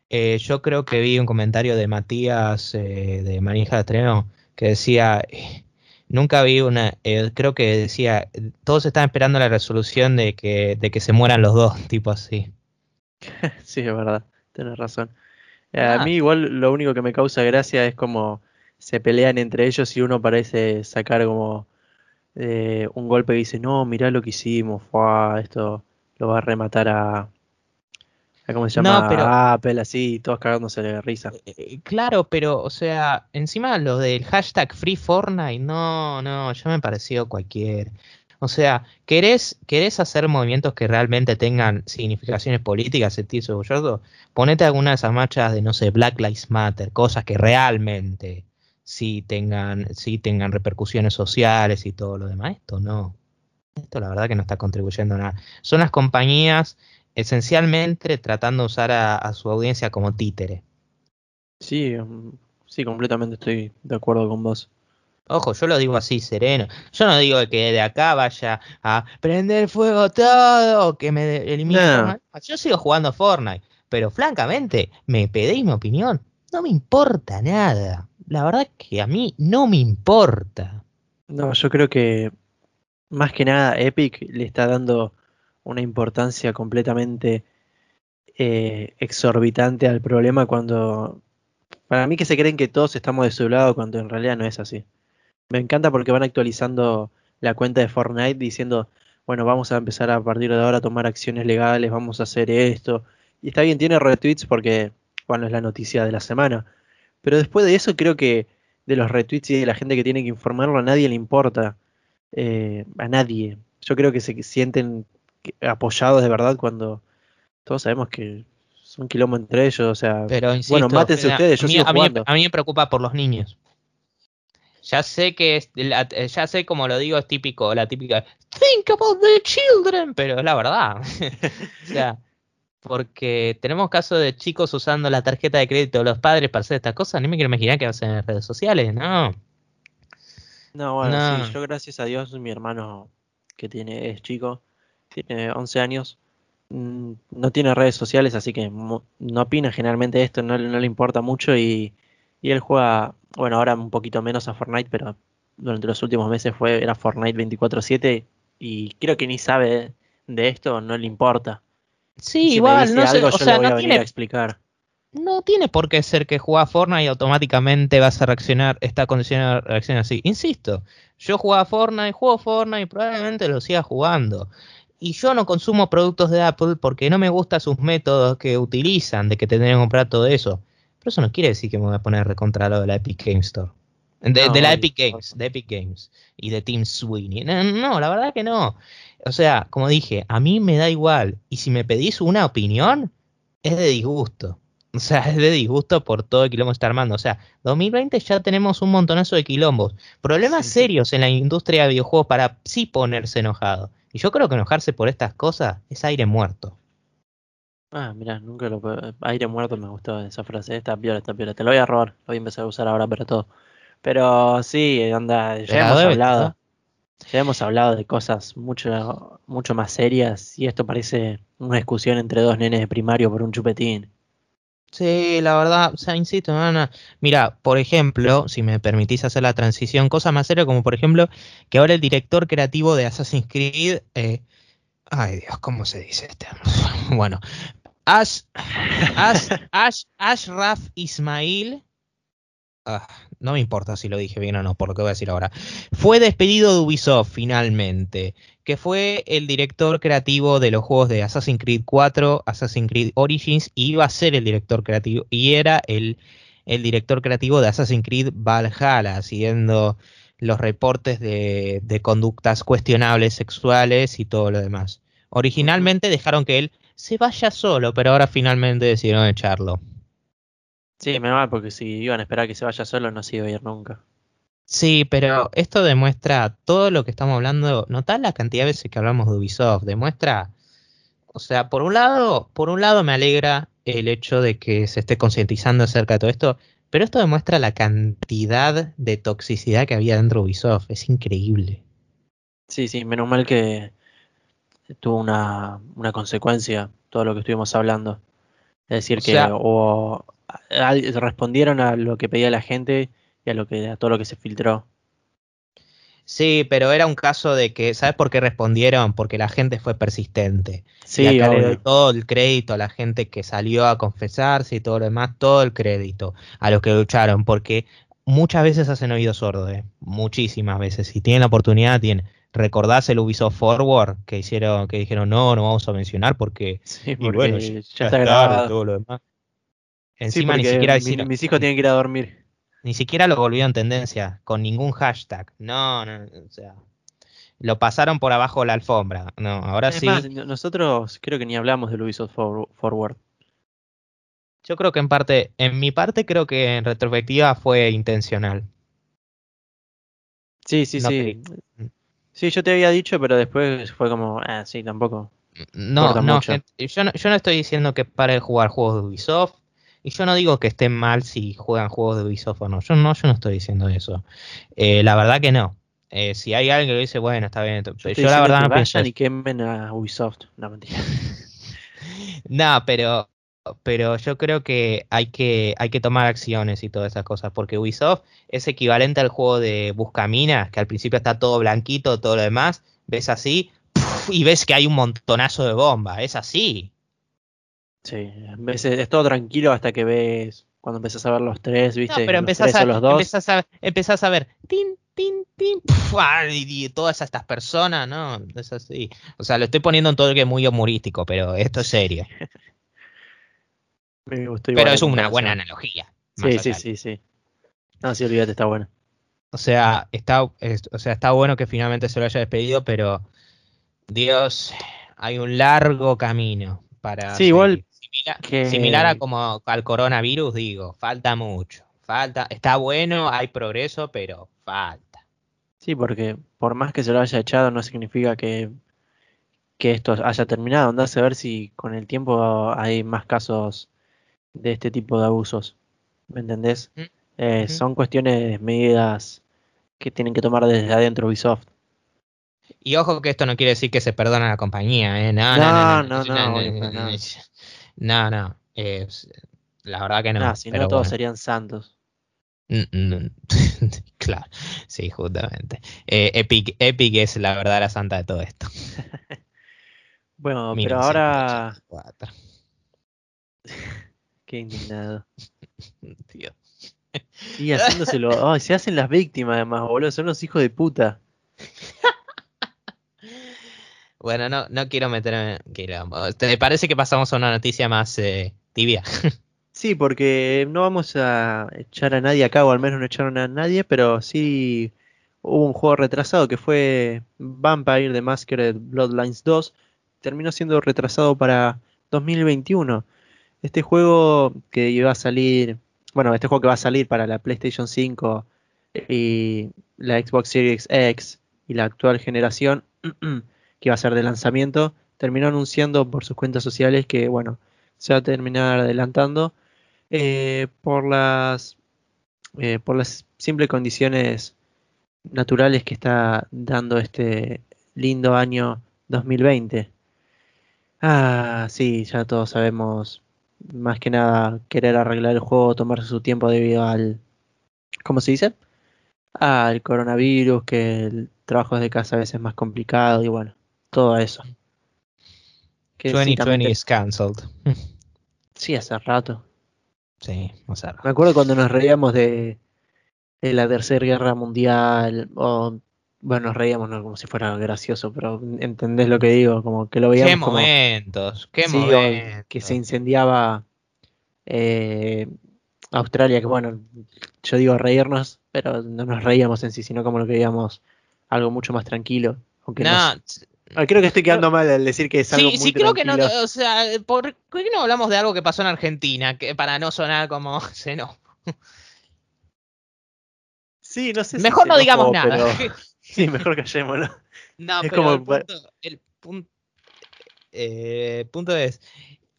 Eh, yo creo que vi un comentario de Matías eh, de Manija de Estreno que decía, *laughs* nunca vi una, eh, creo que decía, todos están esperando la resolución de que, de que se mueran los dos, *laughs* tipo así. *laughs* Sí, es verdad, tenés razón. Eh, Ah. A mí igual lo único que me causa gracia es como se pelean entre ellos y uno parece sacar como eh, un golpe y dice, no, mirá lo que hicimos, fue, esto lo va a rematar a ¿cómo se No, llama? pero- A Apple, así, todos cagándose de risa. Eh, Claro, pero, o sea, encima lo del hashtag Free Fortnite, no, no, ya me pareció cualquier. O sea, ¿querés, querés hacer movimientos que realmente tengan significaciones políticas, sentirse orgulloso? Ponete alguna de esas marchas de, no sé, Black Lives Matter, cosas que realmente sí tengan, sí tengan repercusiones sociales y todo lo demás. Esto no. Esto la verdad que no está contribuyendo a nada. Son las compañías esencialmente tratando de usar a, a su audiencia como títere. Sí, mm, sí, completamente estoy de acuerdo con vos. Ojo, yo lo digo así, sereno. Yo no digo que de acá vaya a prender fuego todo, que me elimine No. Yo sigo jugando Fortnite, pero francamente, me pedéis mi opinión, no me importa nada. La verdad que a mí no me importa. No, yo creo que más que nada Epic le está dando una importancia completamente eh, exorbitante al problema cuando para mí que se creen que todos estamos de su lado cuando en realidad no es así. Me encanta porque van actualizando la cuenta de Fortnite diciendo, bueno, vamos a empezar a partir de ahora a tomar acciones legales, vamos a hacer esto. Y está bien, tiene retweets porque, bueno, es la noticia de la semana. Pero después de eso creo que de los retweets y de la gente que tiene que informarlo a nadie le importa. Eh, a nadie. Yo creo que se sienten apoyados de verdad cuando todos sabemos que es un quilombo entre ellos. O sea, Pero insisto, bueno, mátense ustedes, yo a mí, sigo a mí- jugando. a mí me preocupa por los niños. Ya sé que es, la- ya sé como lo digo, es típico, la típica think about the children, pero es la verdad. *laughs* o sea, porque tenemos casos de chicos usando la tarjeta de crédito de los padres para hacer estas cosas, ni me quiero imaginar que hacen en redes sociales, ¿no? No, bueno, No. sí, yo gracias a Dios, mi hermano que tiene, es chico, tiene 11 años, mm, no tiene redes sociales, así que no opina generalmente de esto, no, le- no le importa mucho y, y él juega, bueno, ahora un poquito menos a Fortnite, pero durante los últimos meses fue, era Fortnite 24/7 y creo que ni sabe de, de esto, no le importa. Sí, si igual, no sé, o yo sea, le voy a no venir tiene a explicar. No tiene por qué ser que juega Fortnite y automáticamente vas a reaccionar, está condicionado a reaccionar así. Insisto, yo jugaba Fortnite, juego Fortnite y probablemente lo siga jugando. Y yo no consumo productos de Apple porque no me gustan sus métodos que utilizan de que te tenés que comprar todo eso. Pero eso no quiere decir que me voy a poner recontra lo de la Epic Game Store. De, No, de la Epic Games, de Epic Games y de Team Sweeney. No, no, la verdad que no. O sea, como dije, a mí me da igual. Y si me pedís una opinión, es de disgusto. *laughs* O sea, es de disgusto por todo el quilombo que está armando. O sea, 2020 ya tenemos un montonazo de quilombos. Problemas Sí. serios en la industria de videojuegos para sí ponerse enojado. Y yo creo que enojarse por estas cosas es aire muerto. Ah, mira, nunca lo puedo- Aire muerto me gustó esa frase. Esta piola, esta piola. Te lo voy a robar. Lo voy a empezar a usar ahora para todo. Pero sí, onda, ya hemos hablado. ¿no? Ya hemos hablado de cosas mucho, mucho más serias. Y esto parece una discusión entre dos nenes de primario por un chupetín. Sí, la verdad, o sea, insisto, no, no. Mira, por ejemplo, si me permitís hacer la transición, cosa más seria como por ejemplo que ahora el director creativo de Assassin's Creed, eh, ay Dios, ¿cómo se dice este? *laughs* Bueno, Ash, Ash, Ash, Ashraf Ismail, ah, no me importa si lo dije bien o no, por lo que voy a decir ahora, fue despedido de Ubisoft finalmente, que fue el director creativo de los juegos de Assassin's Creed 4, Assassin's Creed Origins, y iba a ser el director creativo, y era el, el director creativo de Assassin's Creed Valhalla, siguiendo los reportes de, conductas cuestionables sexuales y todo lo demás. Originalmente dejaron que él se vaya solo, pero ahora finalmente decidieron echarlo. Sí, menos mal, porque si iban a esperar que se vaya solo, no se iba a ir nunca. Sí, pero esto demuestra todo lo que estamos hablando. Notá la cantidad de veces que hablamos de Ubisoft. Demuestra, o sea, por un lado, por un lado me alegra el hecho de que se esté concientizando acerca de todo esto, pero esto demuestra la cantidad de toxicidad que había dentro de Ubisoft. Es increíble. Sí, sí, menos mal que tuvo una, una consecuencia todo lo que estuvimos hablando. Es decir, O que sea- o, al- respondieron a lo que pedía la gente y a lo que a todo lo que se filtró. Sí, pero era un caso de que, ¿sabes por qué respondieron? Porque la gente fue persistente. Sí, y acá le doy todo el crédito a la gente que salió a confesarse y todo lo demás, todo el crédito a los que lucharon, porque muchas veces hacen oído sordo, ¿eh? muchísimas veces. Si tienen la oportunidad, tienen. ¿Recordás el Ubisoft Forward que hicieron, que dijeron no, no vamos a mencionar porque *laughs* Sí, porque bueno, ya, ya, está es tarde", grabado. todo lo demás. Sí, Encima ni siquiera mi- hicieron- mis hijos tienen que ir a dormir. Ni siquiera lo volvieron tendencia, con ningún hashtag. No, no, o sea, lo pasaron por abajo de la alfombra. No, ahora sí. nosotros creo que ni hablamos del Ubisoft For- Forward. Yo creo que en parte, en mi parte creo que en retrospectiva fue intencional. Sí, sí, No sí. Sí, yo te había dicho, pero después fue como, ah, sí, tampoco. No, no, gente, yo no, yo no estoy diciendo que pare de jugar juegos de Ubisoft. Y yo no digo que estén mal si juegan juegos de Ubisoft o no. Yo no, yo no estoy diciendo eso. Eh, la verdad que no. Eh, si hay alguien que lo dice, bueno, está bien. Yo, Estoy la verdad que no pienso quemen a Ubisoft. No, mentira. *laughs* No, pero, pero yo creo que hay que hay que tomar acciones y todas esas cosas, porque Ubisoft es equivalente al juego de Buscaminas, que al principio está todo blanquito, todo lo demás, ves así y ves que hay un montonazo de bomba, es así. Sí, veces es todo tranquilo hasta que ves, cuando empezás a ver los tres, No, ¿viste? pero los empezás a, los dos. empezás a empezás a ver tin tin tin ¡puf! y, y todas estas personas, no, es así. O sea, lo estoy poniendo en todo que es muy humorístico, pero esto es serio. *laughs* Me gustó igual Pero es una buena analogía. Sí, sí, sí, sí. No, sí, olvídate, está bueno. O sea, está, es- o sea, está bueno que finalmente se lo haya despedido, pero Dios, hay un largo camino para Sí, igual Similar, que- similar a como al coronavirus, digo, falta mucho. Falta, está bueno, hay progreso, pero falta. Sí, porque por más que se lo haya echado, no significa que, que esto haya terminado. Andás a ver si con el tiempo hay más casos de este tipo de abusos. ¿Me entendés? Mm, Eh. Son cuestiones, medidas que tienen que tomar desde adentro Ubisoft. Y ojo que esto no quiere decir que se perdona la compañía, ¿eh? No, no, no, No, no, no. No, no, es- la verdad que no. Ah, si no, todos bueno. serían santos. Mm, mm, *laughs* claro, sí, justamente. Eh, Epic, Epic es la verdadera santa de todo esto. *laughs* Bueno, pero ahora. 1984. *laughs* Qué indignado. Tío. Y haciéndoselo. Ay, se hacen las víctimas, además, boludo. Son los hijos de puta. Bueno, no, no quiero meterme en. ¿Te parece que pasamos a una noticia más eh, tibia? *laughs* Sí, porque no vamos a echar a nadie acá, o al menos no echaron a nadie, pero sí hubo un juego retrasado que fue Vampire the Masquerade Bloodlines 2. Terminó siendo retrasado para 2021. Este juego que iba a salir, bueno, este juego que va a salir para la PlayStation 5 y la Xbox Series X y la actual generación, *clears throat* que iba a ser de lanzamiento, terminó anunciando por sus cuentas sociales que, bueno, se va a terminar adelantando eh, por las eh, por las simples condiciones naturales que está dando este lindo año 2020. Ah, sí, ya todos sabemos, más que nada querer arreglar el juego, tomarse su tiempo debido al, ¿cómo se dice? Al coronavirus, que el trabajo desde casa a veces es más complicado y bueno, todo eso. Que sí, 2020 también is cancelled. te- *laughs* sí, hace rato. Sí, o sea, Me acuerdo cuando nos reíamos de, de la Tercera Guerra Mundial, o bueno, nos reíamos no como si fuera gracioso, pero entendés lo que digo, como que lo qué veíamos como momentos, qué sí, momentos. que se incendiaba eh, Australia, que bueno, yo digo reírnos, pero no nos reíamos en sí, sino como lo que veíamos algo mucho más tranquilo, aunque No, nos- creo que estoy quedando mal al decir que es algo Sí, muy sí, creo que no. O sea, ¿por qué no hablamos de algo que pasó en Argentina? Que para no sonar como. *laughs* no. Sí, no sé Mejor no digamos nada. pero- *laughs* Sí, mejor callémonos. No, Es pero como- el punto, el eh, punto es,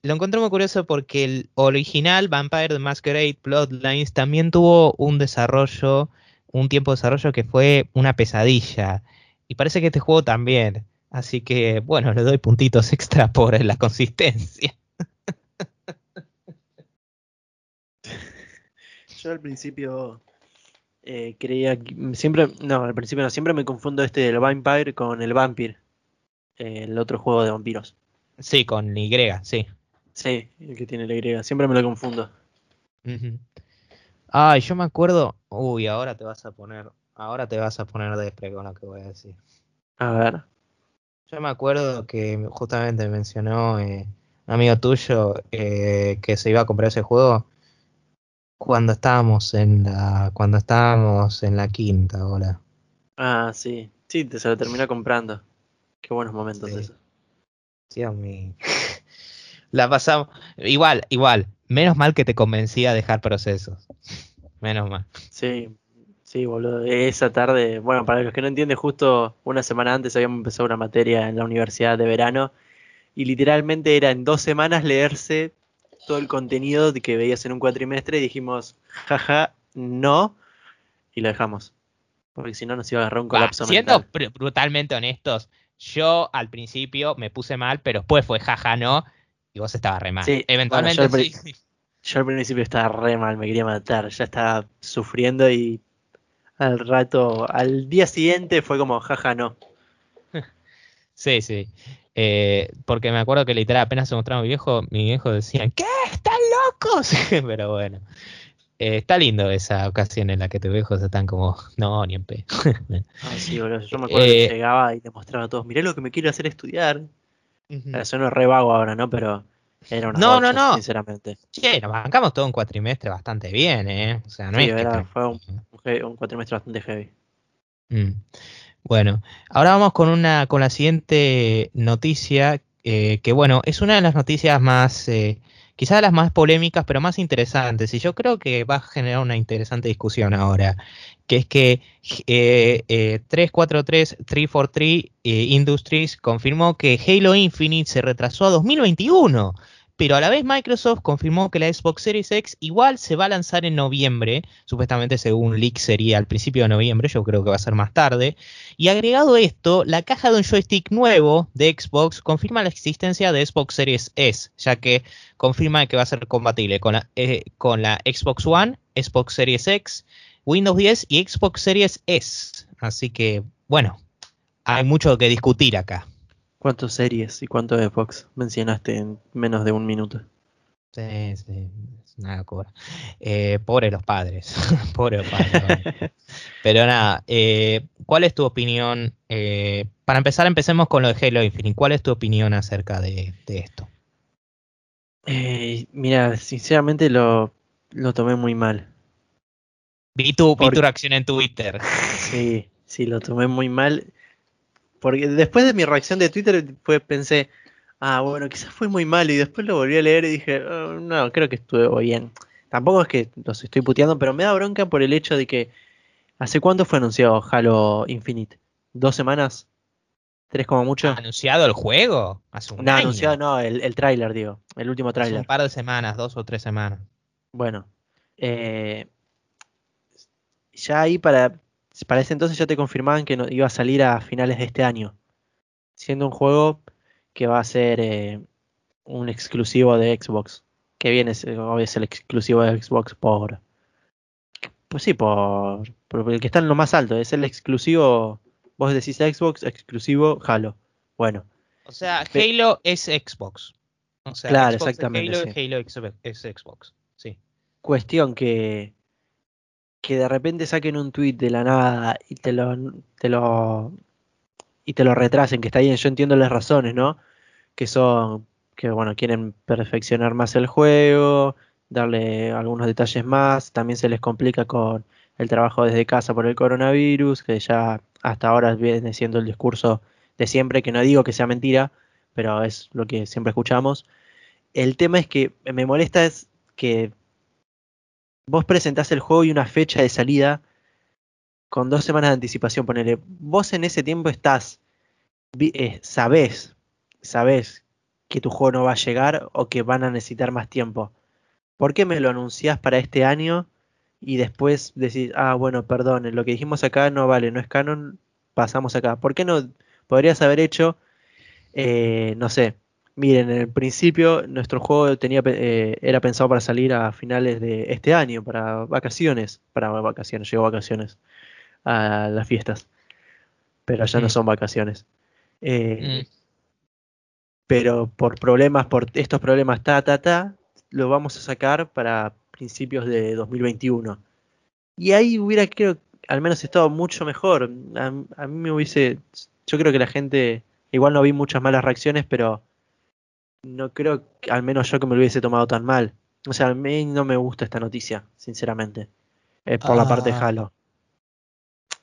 lo encontré muy curioso porque el original Vampire the Masquerade Bloodlines también tuvo un desarrollo, un tiempo de desarrollo que fue una pesadilla. Y parece que este juego también. Así que, bueno, le doy puntitos *laughs* extra por la consistencia. Yo al principio eh, creía que siempre, no, al principio no, siempre me confundo este del Vampire con el Vampire, eh, el otro juego de vampiros. Sí, con Y, sí. Sí, el que tiene la Y, siempre me lo confundo. Ay, yo me acuerdo. Uy, ahora te vas a poner. Ahora te vas a poner despre con lo que voy a decir. A ver. Yo me acuerdo que justamente mencionó eh, un amigo tuyo eh, que se iba a comprar ese juego cuando estábamos en la cuando estábamos en la quinta, hola. Ah, sí, sí, te se lo terminé comprando. Qué buenos momentos Sí. esos. Dios mío. *laughs* La pasamos igual, igual. Menos mal que te convencía a dejar procesos. Menos mal. Sí, sí, boludo. Esa tarde, bueno, para los que no entienden, justo una semana antes habíamos empezado una materia en la universidad de verano y literalmente era en dos semanas leerse todo el contenido que veías en un cuatrimestre y dijimos, jaja, no, y lo dejamos. Porque si no nos iba a agarrar un colapso siendo mental. br- brutalmente honestos, yo al principio me puse mal, pero después fue jaja no y vos estabas re mal. Sí, Eventualmente bueno, yo al sí. Yo al principio estaba re mal, me quería matar, ya estaba sufriendo y al rato, al día siguiente fue como, jaja, no. Sí, sí. Eh, porque me acuerdo que literal apenas se mostraba mi viejo, mi viejo decían, ¿qué? ¿Están locos? *laughs* Pero bueno. Eh, está lindo esa ocasión en la que tus viejos están como, no, ni en pe. *laughs* Ah, sí, boludo, Yo me acuerdo Eh, que llegaba y le mostraba a todos, mirá lo que me quiero hacer estudiar. Ujú. Eh, Suena re vago ahora, ¿no? Pero era una No, no, no. sinceramente. Che, nos bancamos todo un cuatrimestre bastante bien, ¿eh? O sea, no Sí, es era- fue un cuatrimestre bastante heavy. Mm. Bueno, ahora vamos con una con la siguiente noticia, eh, que bueno, es una de las noticias más, eh, quizás las más polémicas, pero más interesantes, y yo creo que va a generar una interesante discusión ahora, que es que eh, eh, 343 343 eh, Industries confirmó que Halo Infinite se retrasó a 2021. Pero a la vez Microsoft confirmó que la Xbox Series X igual se va a lanzar en noviembre, supuestamente según leak sería al principio de noviembre, yo creo que va a ser más tarde. Y agregado esto, la caja de un joystick nuevo de Xbox confirma la existencia de Xbox Series S, ya que confirma que va a ser compatible con la, eh, con la Xbox One, Xbox Series X, Windows 10 y Xbox Series S. Así que, bueno, hay mucho que discutir acá. ¿Cuántos series y cuántos Xbox mencionaste en menos de un minuto? Sí, sí, es una locura. Eh, pobre los padres, *laughs* pobre los padres. *laughs* Pero nada, eh, ¿cuál es tu opinión? eh, para empezar, empecemos con lo de Halo Infinite. ¿Cuál es tu opinión acerca de, de esto? Eh, mira, sinceramente lo, lo tomé muy mal. Vi tu, vi Por- tu reacción en Twitter. Sí, sí, lo tomé muy mal. Porque después de mi reacción de Twitter, fue, pensé, ah, bueno, quizás fue muy mal. Y después lo volví a leer y dije, "Oh, no, creo que estuvo bien. Tampoco es que los estoy puteando, pero me da bronca por el hecho de que. ¿Hace cuánto fue anunciado Halo Infinite? ¿Dos semanas? ¿Tres como mucho? ¿Anunciado el juego? Hace un no, año. anunciado no, el, el tráiler, digo. El último Hace un tráiler. par de semanas, dos o tres semanas. Bueno, eh, ya ahí para, para ese entonces ya te confirmaban que no, iba a salir a finales de este año, siendo un juego que va a ser eh, un exclusivo de Xbox, que viene, es, el exclusivo de Xbox por, pues sí, por, por el que está en lo más alto, es el exclusivo, vos decís Xbox, exclusivo Halo. Bueno, O sea, Halo es Xbox. O sea, Claro, Xbox es exactamente, Halo, sí. Halo es Xbox. Sí. cuestión que que de repente saquen un tweet de la nada y te lo te lo y te lo retrasen, que está bien, yo entiendo las razones, ¿no? Que son que bueno, quieren perfeccionar más el juego, darle algunos detalles más, también se les complica con el trabajo desde casa por el coronavirus, que ya hasta ahora viene siendo el discurso de siempre, que no digo que sea mentira, pero es lo que siempre escuchamos. El tema es que me molesta es que vos presentás el juego y una fecha de salida con dos semanas de anticipación, ponele. Vos en ese tiempo estás, eh, sabés, sabés que tu juego no va a llegar o que van a necesitar más tiempo. ¿Por qué me lo anunciás para este año y después decís, ah, bueno, perdón, lo que dijimos acá no vale, no es canon, pasamos acá? ¿Por qué no podrías haber hecho, eh, no sé, miren, en el principio nuestro juego tenía, eh, era pensado para salir a finales de este año, para vacaciones, para vacaciones, llegó vacaciones, a las fiestas, pero ya no son vacaciones. Eh, mm. Pero por problemas, por estos problemas, ta, ta, ta, lo vamos a sacar para principios de 2021. Y ahí hubiera, creo, al menos estado mucho mejor. A, mí me hubiese. Yo creo que la gente. Igual no vi muchas malas reacciones, pero no creo, al menos yo, que me lo hubiese tomado tan mal. O sea, a mí no me gusta esta noticia, sinceramente. Es por la parte de ah. Halo.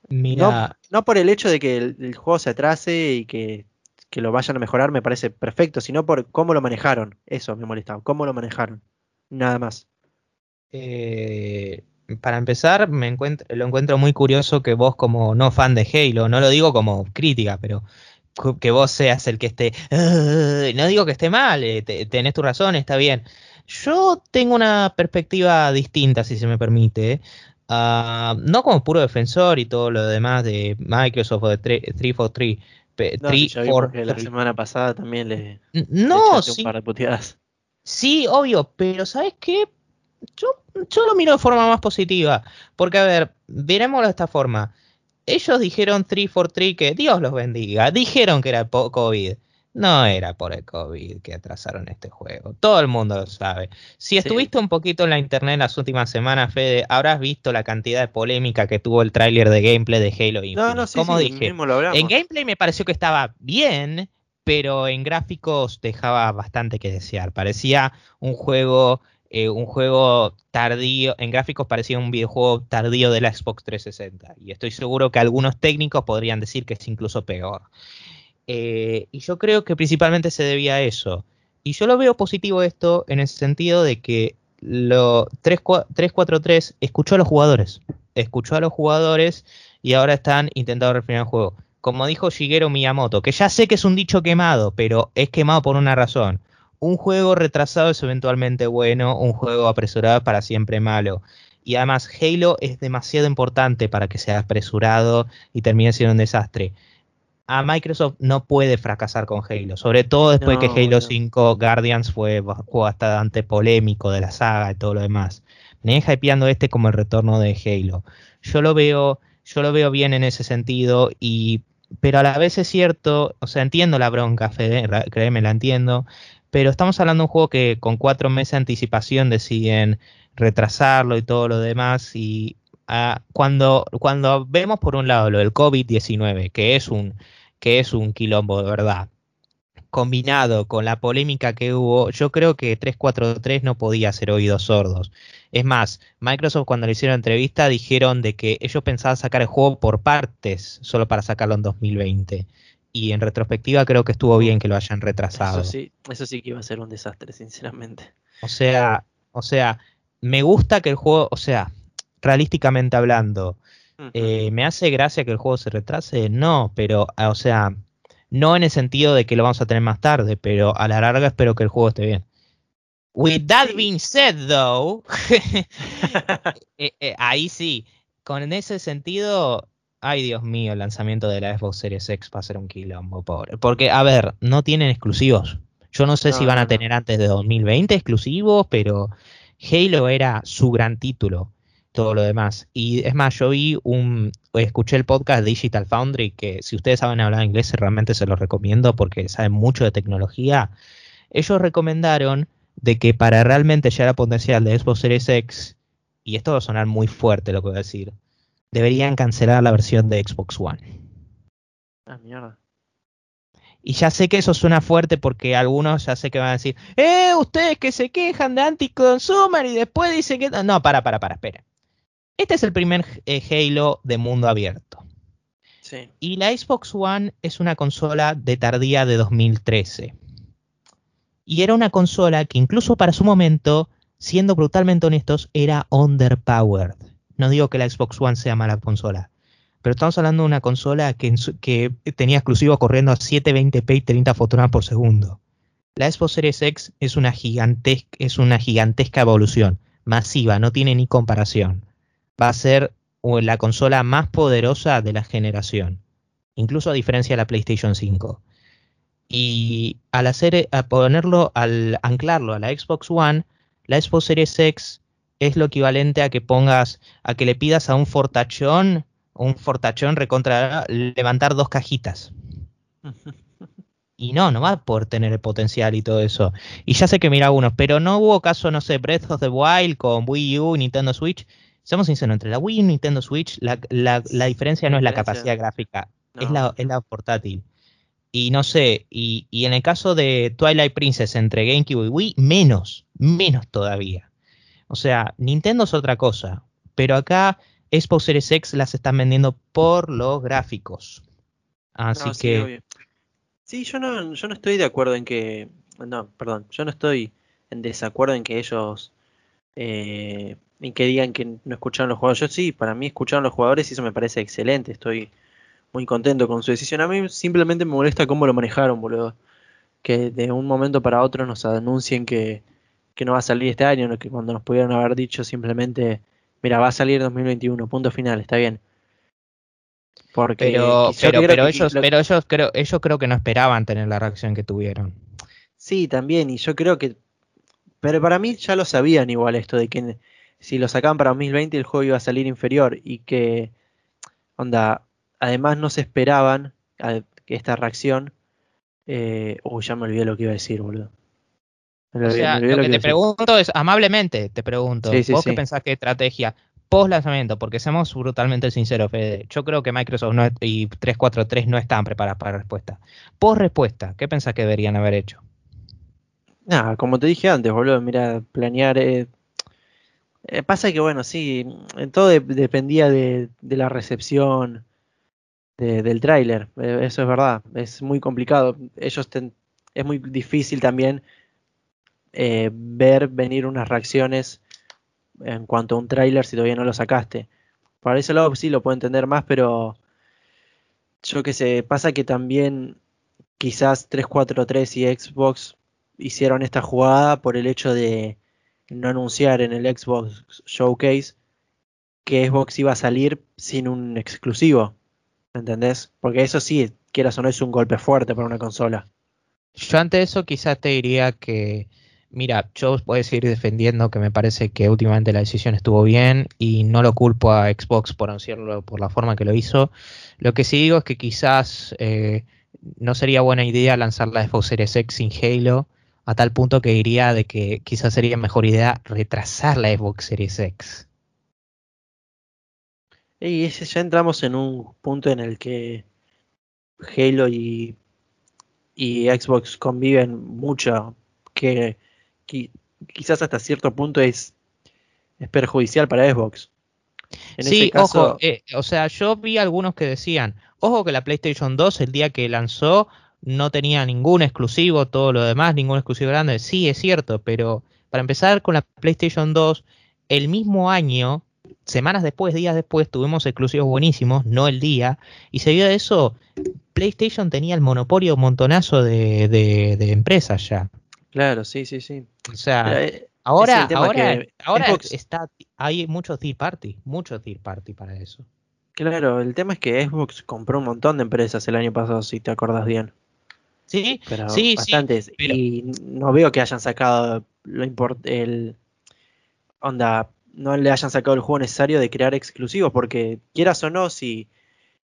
Mira. No, por el hecho de que el, juego se atrase y que, que, lo vayan a mejorar, me parece perfecto, sino por cómo lo manejaron. Eso me molestaba. Cómo lo manejaron. Nada más. Eh, para empezar, me encuentro, lo encuentro muy curioso que vos, como no fan de Halo, no lo digo como crítica, pero que vos seas el que esté. no digo que esté mal, eh, tenés tu razón, está bien. Yo tengo una perspectiva distinta, si se me permite. Ah, no como puro defensor y todo lo demás de Microsoft o de 343. No, la semana pasada también le, no, un par de puteadas. Sí, obvio, pero ¿sabes qué? Yo, yo lo miro de forma más positiva. Porque, a ver, veremoslo de esta forma. Ellos dijeron 343 que Dios los bendiga. Dijeron que era COVID. No era por el COVID que atrasaron este juego. Todo el mundo lo sabe. Si estuviste un poquito en la internet en las últimas semanas, Fede, habrás visto la cantidad de polémica que tuvo el tráiler de gameplay de Halo Infinite. No, no, sí, Como dije, en gameplay me pareció que estaba bien, pero en gráficos dejaba bastante que desear. Parecía un juego eh, un juego tardío, en gráficos parecía un videojuego tardío de la Xbox 360. Y estoy seguro que algunos técnicos podrían decir que es incluso peor. Eh, y yo creo que principalmente se debía a eso. Y yo lo veo positivo esto en el sentido de que lo 343 escuchó a los jugadores. Escuchó a los jugadores y ahora están intentando refinar el juego. Como dijo Shigeru Miyamoto, que ya sé que es un dicho quemado, pero es quemado por una razón un juego retrasado es eventualmente bueno, un juego apresurado es para siempre malo. Y además Halo es demasiado importante para que sea apresurado y termine siendo un desastre. A Microsoft no puede fracasar con Halo, sobre todo después que Halo 5 Guardians fue juego bastante polémico de la saga y todo lo demás. Me hypeando este como el retorno de Halo. Yo lo veo, yo lo veo bien en ese sentido y pero a la vez es cierto, o sea, entiendo la bronca, Fede, créeme, la entiendo, pero estamos hablando de un juego que con cuatro meses de anticipación deciden retrasarlo y todo lo demás. Y ah, cuando, cuando vemos por un lado lo del COVID-19, que es un que es un quilombo de verdad, combinado con la polémica que hubo, yo creo que 343 no podía ser oídos sordos. Es más, Microsoft cuando le hicieron entrevista dijeron de que ellos pensaban sacar el juego por partes, solo para sacarlo en 2020 y en retrospectiva creo que estuvo bien que lo hayan retrasado. Eso sí, eso sí que iba a ser un desastre, sinceramente. O sea, o sea, me gusta que el juego, o sea, realísticamente hablando, eh, ¿me hace gracia que el juego se retrase? No, pero, ah, o sea, no en el sentido de que lo vamos a tener más tarde, pero a la larga espero que el juego esté bien. With that being said, though, *laughs* *laughs* eh, eh, ahí sí, con ese sentido, ay Dios mío, el lanzamiento de la Xbox Series X va a ser un quilombo, pobre. Porque, a ver, no tienen exclusivos. Yo no sé si van a tener antes de 2020 exclusivos, pero Halo era su gran título, todo lo demás. Y es más, yo vi un, escuché el podcast Digital Foundry, que si ustedes saben hablar inglés, realmente se los recomiendo porque saben mucho de tecnología. Ellos recomendaron de que para realmente llegar a potencial de Xbox Series X, y esto va a sonar muy fuerte lo que voy a decir, deberían cancelar la versión de Xbox One. Ah, mierda. Y ya sé que eso suena fuerte porque algunos ya sé que van a decir, eh, ustedes que se quejan de anti-consumer y después dicen que... No, para, para, para, espera. Este es el primer eh, Halo de mundo abierto. Sí. Y la Xbox One es una consola de tardía de 2013. Y era una consola que incluso para su momento, siendo brutalmente honestos, era underpowered. No digo que la Xbox One sea mala consola, pero estamos hablando de una consola que, tenía exclusivos corriendo a 720p y 30 fotogramas por segundo. La Xbox Series X es una, gigantes- es una gigantesca evolución, masiva, no tiene ni comparación. Va a ser la consola más poderosa de la generación, incluso a diferencia de la PlayStation 5. Y al hacer, a ponerlo, al anclarlo a la Xbox One, la Xbox Series X es lo equivalente a que pongas, a que le pidas a un fortachón, un fortachón recontra levantar dos cajitas. Y no, no va por tener el potencial y todo eso. Y ya sé que mira unos, pero no hubo caso, no sé, Breath of the Wild con Wii U y Nintendo Switch. Seamos sinceros, entre la Wii y Nintendo Switch, la, la- la diferencia no es la capacidad gráfica, es, la, es la portátil. Y no sé, y, y en el caso de Twilight Princess entre GameCube y Wii, menos, menos todavía. O sea, Nintendo es otra cosa, pero acá Xbox Series X las están vendiendo por los gráficos. Así No, sí, que... obvio. Sí, yo no, yo no estoy de acuerdo en que. No, perdón, yo no estoy en desacuerdo en que ellos. Eh, en que digan que no escucharon los jugadores. Yo sí, para mí escucharon los jugadores y eso me parece excelente. Estoy muy contento con su decisión. A mí simplemente me molesta cómo lo manejaron, boludo. Que de un momento para otro nos anuncien que, que no va a salir este año, que cuando nos pudieron haber dicho simplemente, mira, va a salir 2021, punto final, está bien. Porque Pero, pero, pero ellos, lo- pero ellos creo, ellos creo que no esperaban tener la reacción que tuvieron. Sí, también, y yo creo que. Pero para mí ya lo sabían igual esto de que si lo sacaban para 2020 el juego iba a salir inferior y que. Onda, además no se esperaban a que esta reacción. Eh, uy, ya me olvidé lo que iba a decir, boludo. Me O sea, lo que te pregunto es, amablemente te pregunto, Sí, sí, ¿vos qué pensás que estrategia post lanzamiento? Porque seamos brutalmente sinceros, Fede, yo creo que Microsoft no y 343 no están preparadas para la respuesta. Post respuesta, ¿qué pensás que deberían haber hecho? Nada, como te dije antes, boludo, mira, planear. eh, eh, pasa que, bueno, sí, eh, todo de- dependía de, de la recepción de- del tráiler, eh, eso es verdad, es muy complicado. Ellos ten- es muy difícil también eh, ver venir unas reacciones en cuanto a un tráiler si todavía no lo sacaste. Por ese lado sí lo puedo entender más, pero yo que sé, pasa que también quizás 343 y Xbox hicieron esta jugada por el hecho de no anunciar en el Xbox Showcase que Xbox iba a salir sin un exclusivo. ¿Me entendés? Porque eso sí, quieras o no, es un golpe fuerte para una consola. Yo ante eso quizás te diría que, mira, yo voy a seguir defendiendo que me parece que últimamente la decisión estuvo bien y no lo culpo a Xbox por anunciarlo por la forma que lo hizo. Lo que sí digo es que quizás eh, no sería buena idea lanzar la Xbox Series X sin Halo, a tal punto que diría de que quizás sería mejor idea retrasar la Xbox Series X. Y ese- ya entramos en un punto en el que Halo y, y Xbox conviven mucho, que qui- quizás hasta cierto punto es, es perjudicial para Xbox. En sí, ese caso, ojo, eh, o sea, yo vi algunos que decían, ojo que la PlayStation 2 el día que lanzó no tenía ningún exclusivo, todo lo demás, ningún exclusivo grande. Sí, es cierto, pero para empezar con la PlayStation 2, el mismo año, semanas después, días después, tuvimos exclusivos buenísimos, no el día, y seguido de eso, PlayStation tenía el monopolio montonazo de, de- de empresas ya. Claro, sí, sí, sí. O sea, Pero, eh, ahora, ahora, Xbox- está, hay muchos third party, muchos third party para eso. claro, el tema es que Xbox compró un montón de empresas el año pasado, si te acordás bien. Sí, Pero Sí, sí, bastantes. pero- Y no veo que hayan sacado lo import el onda, no le hayan sacado el juego necesario de crear exclusivos, porque quieras o no, si,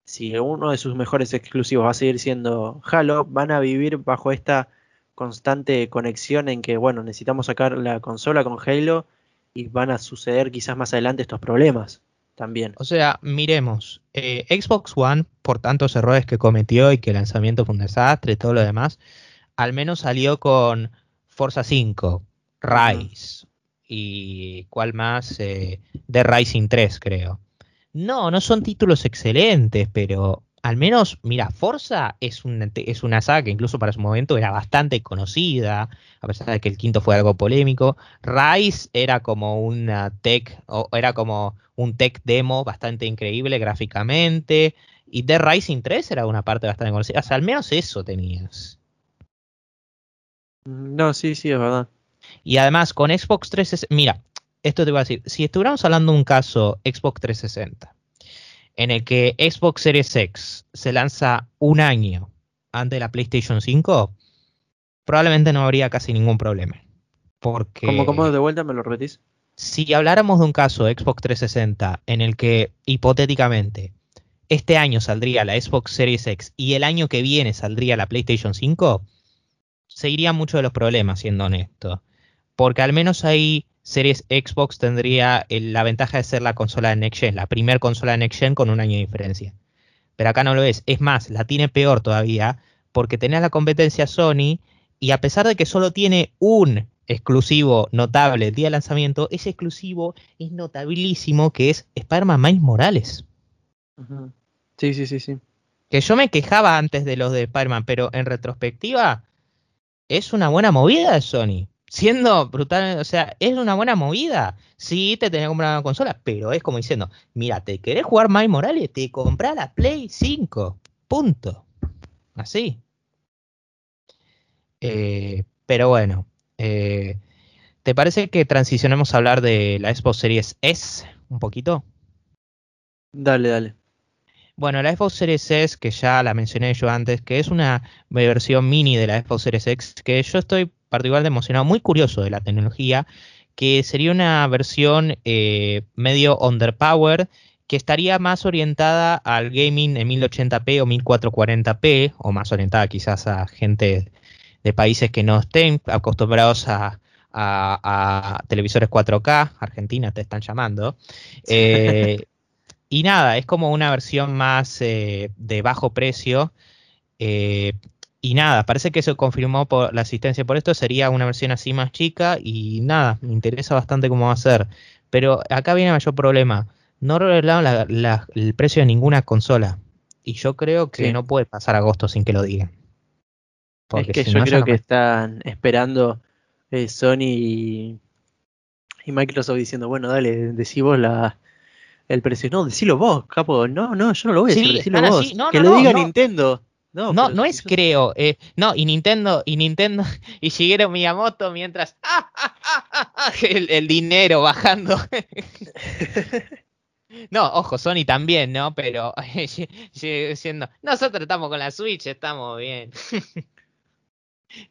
si uno de sus mejores exclusivos va a seguir siendo Halo, van a vivir bajo esta constante conexión en que, bueno, necesitamos sacar la consola con Halo y van a suceder quizás más adelante estos problemas también. O sea, miremos, eh, Xbox One, por tantos errores que cometió y que el lanzamiento fue un desastre y todo lo demás, al menos salió con Forza 5, Rise y cuál más, eh, The Rising 3 creo. No, no son títulos excelentes, pero al menos, mira, Forza es una, es una saga que incluso para su momento era bastante conocida, a pesar de que el quinto fue algo polémico. Rise era como una tech, o era como un tech demo bastante increíble gráficamente. Y The Rising 3 era una parte bastante conocida. O sea, al menos eso tenías. No, sí, sí, es verdad. Y además, con Xbox 360. Mira, esto te voy a decir. Si estuviéramos hablando de un caso Xbox 360 en el que Xbox Series X se lanza un año antes de la PlayStation 5, probablemente no habría casi ningún problema. Porque ¿Cómo, cómo de vuelta me lo repetís? Si habláramos de un caso Xbox 360 en el que hipotéticamente este año saldría la Xbox Series X y el año que viene saldría la PlayStation 5, se irían muchos de los problemas, siendo honesto. Porque al menos ahí Series Xbox tendría la ventaja de ser la consola de Next Gen, la primer consola de Next Gen con un año de diferencia. Pero acá no lo es. Es más, la tiene peor todavía porque tenía la competencia Sony y a pesar de que solo tiene un exclusivo notable día de lanzamiento, ese exclusivo es notabilísimo que es Spider-Man Miles Morales. Sí, sí, sí, sí. Que yo me quejaba antes de los de Spider-Man, pero en retrospectiva es una buena movida de Sony siendo brutal, o sea, es una buena movida. Sí, te tenés que comprar una consola, pero es como diciendo, mira, te querés jugar Miles Morales, te comprás la Play 5. Punto. Así. Eh, pero bueno, eh, ¿te parece que transicionemos a hablar de la Xbox Series S un poquito? Dale, dale. Bueno, la Xbox Series S, que ya la mencioné yo antes, que es una versión mini de la Xbox Series X, que yo estoy particularmente emocionado, muy curioso de la tecnología, que sería una versión eh, medio underpower, que estaría más orientada al gaming en 1080p o 1440p, o más orientada quizás a gente de países que no estén acostumbrados a, televisores 4K, Argentina te están llamando. Eh, *laughs* y nada, es como una versión más eh, de bajo precio. Y nada, parece que se confirmó por la asistencia por esto, sería una versión así más chica y nada, me interesa bastante cómo va a ser. Pero acá viene el mayor problema, no revelaron el precio de ninguna consola y yo creo que no puede pasar agosto sin que lo digan. es que yo creo que están esperando eh, Sony y, Microsoft diciendo, bueno, dale, decí vos la, el precio. No, decilo vos, capo. No, no, yo no lo voy a decir, decilo vos. que lo diga Nintendo. No, no, no es creo. Eh, no, y Nintendo, y Nintendo, y Shigeru Miyamoto mientras ¡ah, ah, ah, el, el, dinero bajando. no, ojo, Sony también, ¿no? Pero diciendo, nosotros estamos con la Switch, estamos bien.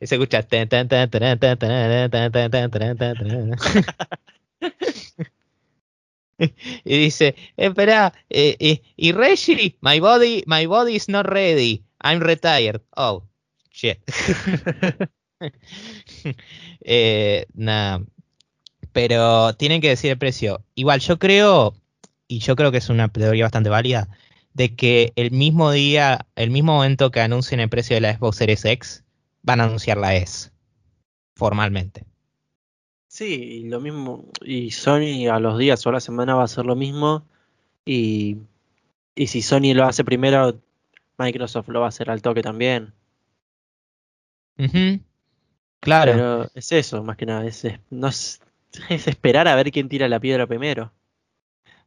Se escucha. y dice, espera, eh, y Reggie, my body, my body is not ready. I'm retired. Oh, shit. *laughs* eh, nada. Pero tienen que decir el precio. Igual yo creo, y yo creo que es una teoría bastante válida, de que el mismo día, el mismo momento que anuncien el precio de la Xbox Series X, van a anunciar la S. Formalmente. Sí, y lo mismo. Y Sony a los días o a la semana va a hacer lo mismo. Y, y si Sony lo hace primero, Microsoft lo va a hacer al toque también. Claro. Pero es eso, más que nada. Es, no es, esperar a ver quién tira la piedra primero.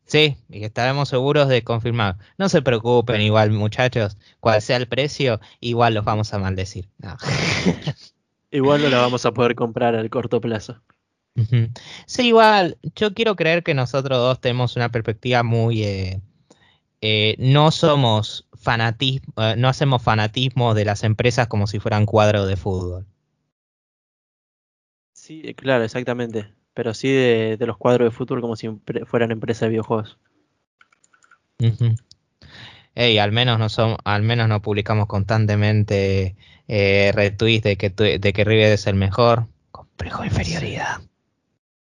Sí, y estaremos seguros de confirmar. No se preocupen, igual, muchachos. Cual sea el precio, igual los vamos a maldecir. *laughs* igual no la vamos a poder comprar al corto plazo. Sí, igual, yo quiero creer que nosotros dos tenemos una perspectiva muy... Eh, eh, no somos fanatismo, eh, no hacemos fanatismo de las empresas como si fueran cuadros de fútbol. Sí, claro, exactamente. Pero sí de, los cuadros de fútbol como si fueran empresas de videojuegos. Ey, al menos no son, al menos no publicamos constantemente eh, retweets de que de que River es el mejor. Complejo de inferioridad.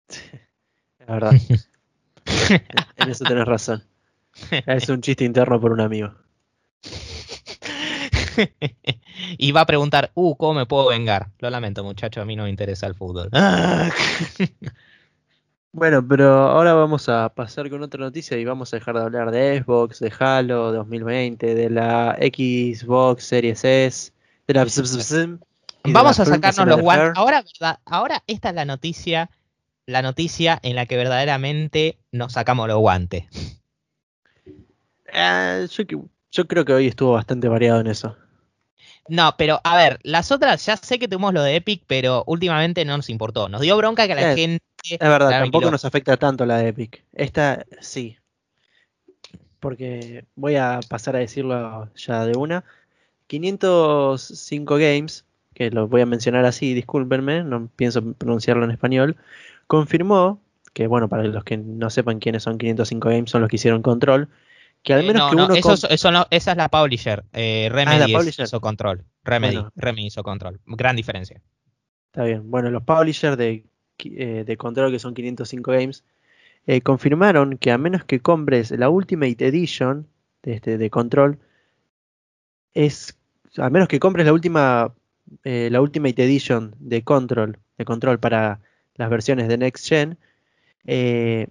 *laughs* La verdad. *laughs* en eso tenés razón. Es un chiste interno por un amigo. *laughs* y va a preguntar, uh, ¿cómo me puedo vengar? Lo lamento, muchacho, a mí no me interesa el fútbol. *laughs* Bueno, pero ahora vamos a pasar con otra noticia y vamos a dejar de hablar de Xbox, de Halo 2020, de la Xbox Series S, de la... Vamos a sacarnos los guantes. Ahora, ahora esta es la noticia, la noticia en la que verdaderamente nos sacamos los guantes. Eh, yo, creo que hoy estuvo bastante variado en eso. No, pero a ver, las otras, ya sé que tuvimos lo de Epic, pero últimamente no nos importó. Nos dio bronca que la gente. Es verdad, tampoco nos afecta tanto la de Epic. Esta sí. Porque voy a pasar a decirlo ya de una. 505 Games, que lo voy a mencionar así, discúlpenme, no pienso pronunciarlo en español, confirmó que, bueno, para los que no sepan quiénes son 505 Games, son los que hicieron Control, que al eh, menos que uno. esa es la publisher. Eh, Remedy ah, hizo control. Remedy, Remedy hizo control. Gran diferencia. Está bien. Bueno, los publishers de, eh, control, que son 505 Games, confirmaron que a menos que compres la Ultimate Edition de, este, de control, es. A menos que compres la última. la Ultimate Edition de Control, de Control para las versiones de Next Gen, eh,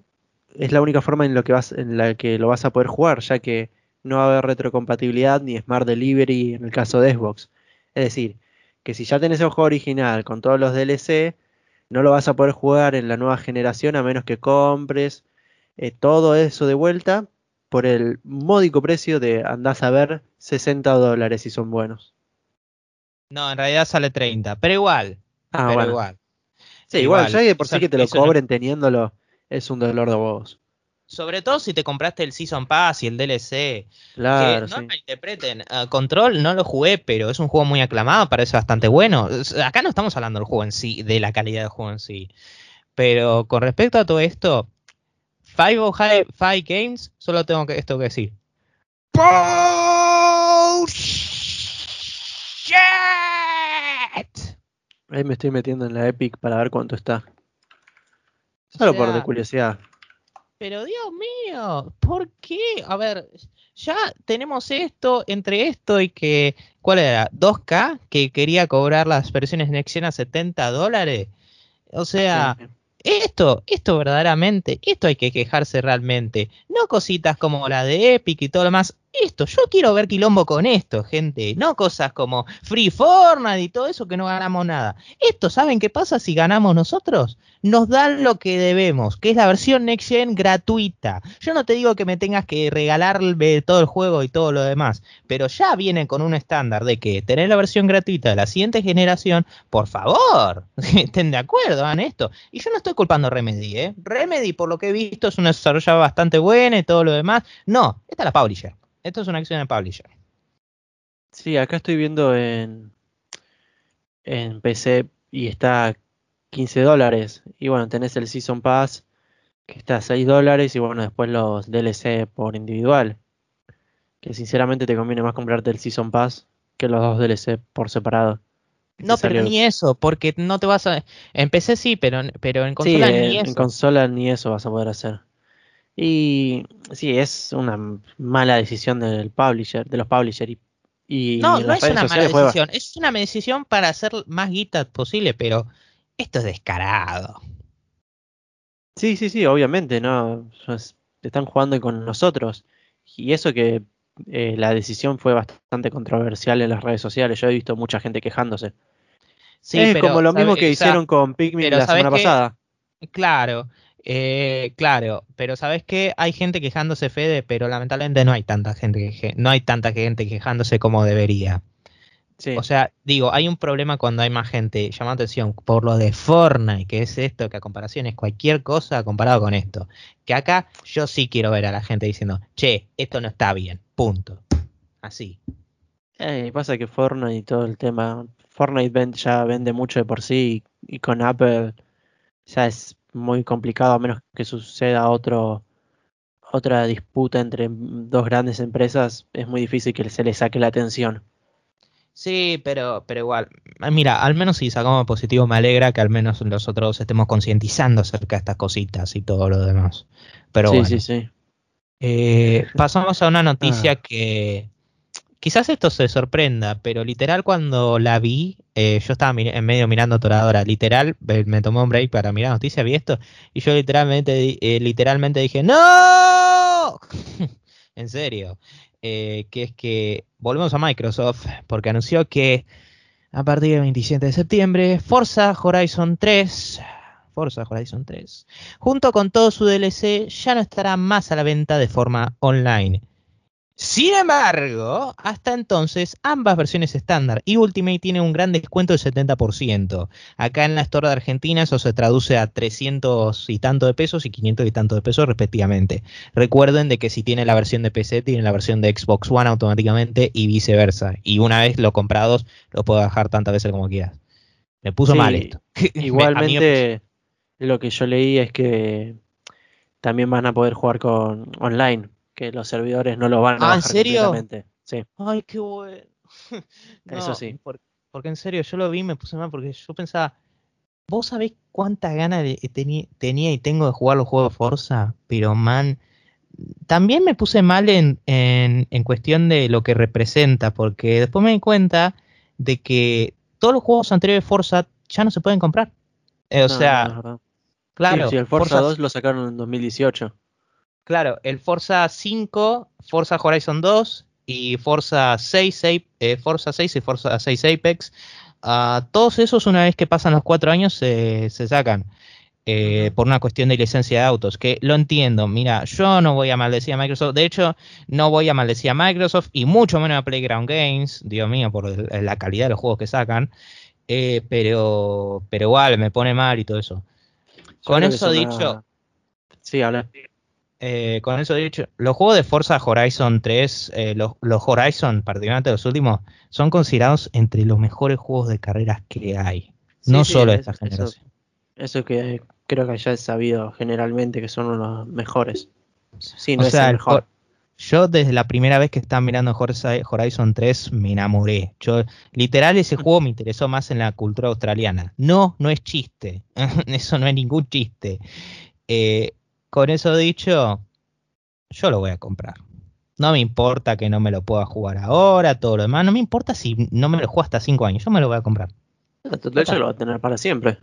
es la única forma en, lo que vas, en la que lo vas a poder jugar, ya que no va a haber retrocompatibilidad ni Smart Delivery en el caso de Xbox. Es decir, que si ya tenés el juego original con todos los DLC, no lo vas a poder jugar en la nueva generación a menos que compres eh, todo eso de vuelta por el módico precio de, andás a ver, 60 dólares si son buenos. No, en realidad sale 30, pero igual. Ah, pero igual. Sí, igual, ya que por sí que te lo cobren teniéndolo es un dolor de huevos. Sobre todo si te compraste el Season Pass y el DLC. Claro. Que no me interpreten. Ah, Control no lo jugué, pero es un juego muy aclamado, parece bastante bueno. Acá no estamos hablando del juego en sí, de la calidad del juego en sí. Pero con respecto a todo esto, Five oh Five Games, solo tengo que, esto que decir. Ahí me estoy metiendo en la Epic para ver cuánto está. Solo por de curiosidad. Pero Dios mío, ¿por qué? A ver, ya tenemos esto, entre esto y que, ¿cuál era? 2K, que quería cobrar las versiones Next a 70 dólares. O sea, esto, esto verdaderamente, esto hay que quejarse realmente. No cositas como la de Epic y todo lo demás esto, yo quiero ver quilombo con esto, gente, no cosas como Free Fortnite y todo eso que no ganamos nada. Esto, ¿saben qué pasa si ganamos nosotros? Nos dan lo que debemos, que es la versión Next Gen gratuita. Yo no te digo que me tengas que regalarle todo el juego y todo lo demás, pero ya vienen con un estándar de que tener la versión gratuita de la siguiente generación, por favor, *laughs* estén de acuerdo, en esto. Y yo no estoy culpando a Remedy, ¿eh? Remedy, por lo que he visto, es una desarrolladora bastante buena y todo lo demás. No, esta es la publisher. Esto es una acción de publisher. Sí, acá estoy viendo en, en PC y está a 15 dólares. Y bueno, tenés el Season Pass que está a 6 dólares y bueno, después los DLC por individual. Que sinceramente te conviene más comprarte el Season Pass que los dos DLC por separado. No, pero ni eso, porque no te vas a... En PC sí, pero, pero en consola ni eso. En consola ni eso vas a poder hacer. Y sí, es una mala decisión del publisher, de los publishers. Y, no, no es una mala decisión, es una decisión para hacer más guita posible, pero esto es descarado. Sí, sí, sí, obviamente, ¿no? Están jugando con nosotros. Y eso que eh, la decisión fue bastante controversial en las redes sociales. Yo he visto mucha gente quejándose. Sí, es como lo mismo que hicieron con Pikmin la semana pasada. Claro, eh, claro, pero sabes que hay gente quejándose, Fede, pero lamentablemente no hay tanta gente que, no hay tanta gente quejándose como debería. O sea, digo, hay un problema cuando hay más gente llamando atención por lo de Fortnite, que es esto, que a comparación es cualquier cosa comparado con esto. Que acá yo sí quiero ver a la gente diciendo, che, esto no está bien, punto. Así. Eh, pasa que Fortnite y todo el tema, Fortnite ya vende mucho de por sí y con Apple ya es muy complicado a menos que suceda otro otra disputa entre dos grandes empresas, es muy difícil que se le saque la atención. Sí, pero, pero igual, mira, al menos si sacamos positivo me alegra que al menos nosotros estemos concientizando acerca de estas cositas y todo lo demás. Pero sí, bueno, sí, sí. Eh, pasamos a una noticia ah. que, quizás esto se sorprenda, pero literal cuando la vi, eh, yo estaba en medio mirando Toradora, literal, me tomé un break para mirar noticias, vi esto, y yo literalmente, eh, literalmente dije, ¡No! *laughs* en serio, eh, que es que volvemos a Microsoft, porque anunció que a partir del 27 de septiembre, Forza Horizon 3 Forza Horizon 3, junto con todo su DLC, ya no estará más a la venta de forma online. Sin embargo, hasta entonces ambas versiones estándar y Ultimate tienen un gran descuento del 70%. Acá en la Store de Argentina eso se traduce a 300 y tanto de pesos y 500 y tanto de pesos respectivamente. Recuerden de que si tiene la versión de PC tiene la versión de Xbox One automáticamente y viceversa. Y una vez lo comprados lo puedo bajar tantas veces como quieras. Me puso mal esto. *laughs* Igualmente lo que yo leí es que también van a poder jugar con online que los servidores no lo van a ah, bajar ¿en serio? Sí. Ay, qué bueno. *laughs* Eso sí. porque en serio, yo lo vi y me puse mal porque yo pensaba, vos sabés cuántas ganas de, tenía y tengo de jugar los juegos de Forza, pero man, también me puse mal en, en, en, cuestión de lo que representa, porque después me di cuenta de que todos los juegos anteriores de Forza ya no se pueden comprar. Eh, o sea, claro. Sí, el Forza, Forza 2 lo sacaron en 2018. Claro, el Forza 5, Forza Horizon 2 y Forza 6, eh, Forza 6 y Forza 6 Apex. Uh, todos esos una vez que pasan los cuatro años se, sacan. Eh, por una cuestión de licencia de autos, que lo entiendo, mira, yo no voy a maldecir a Microsoft, de hecho, no voy a maldecir a Microsoft y mucho menos a Playground Games, Dios mío, por la calidad de los juegos que sacan, eh, pero, pero igual me pone mal y todo eso. Con eso dicho... Sí, habla. Eh, con eso dicho, los juegos de Forza Horizon 3, eh, los, Horizon, particularmente los últimos, son considerados entre los mejores juegos de carreras que hay. no solo esta generación. Eso, que creo que ya es sabido generalmente que son los mejores. Sí, no es el mejor. Yo desde la primera vez que estaba mirando Horizon 3 me enamoré. Yo, literal, ese juego me interesó más en la cultura australiana. No, no es chiste. *laughs* Eso no es ningún chiste. Eh, con eso dicho, yo lo voy a comprar. No me importa que no me lo pueda jugar ahora, todo lo demás. No me importa si no me lo juego hasta 5 años. Yo me lo voy a comprar. Total, yo lo voy a tener para siempre.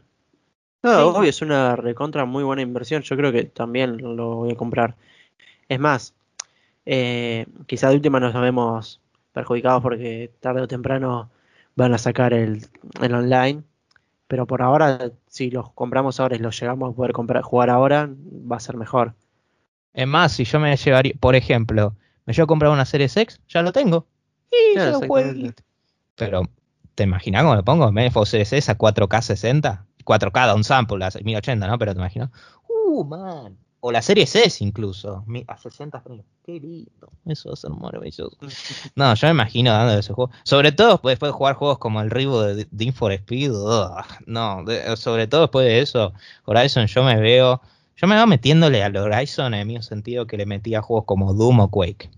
No, obvio, es una recontra muy buena inversión. Yo creo que también lo voy a comprar. Es más, eh, quizá de última nos vemos perjudicados porque tarde o temprano van a sacar el, el online pero por ahora, si los compramos ahora y los llegamos a poder comprar, jugar ahora, va a ser mejor. Es más, si yo me llevaría, por ejemplo, me llevo a comprar una serie X, ya lo tengo. Y ya lo juego. Pero, ¿te imaginas cómo lo pongo? Me Series X a 4K 60, 4K un sample, a 1080, ¿no? Pero te imaginas. Uh, man. O la serie S incluso, a 60 frames. Qué lindo. Eso va a ser maravilloso. *laughs* No, yo me imagino dando ese juego. Sobre todo después de jugar juegos como el Rivo de, de for Speed. no, sobre todo después de eso, Horizon yo me veo... Yo me veo metiéndole al Horizon en el mismo sentido que le metía a juegos como Doom o Quake.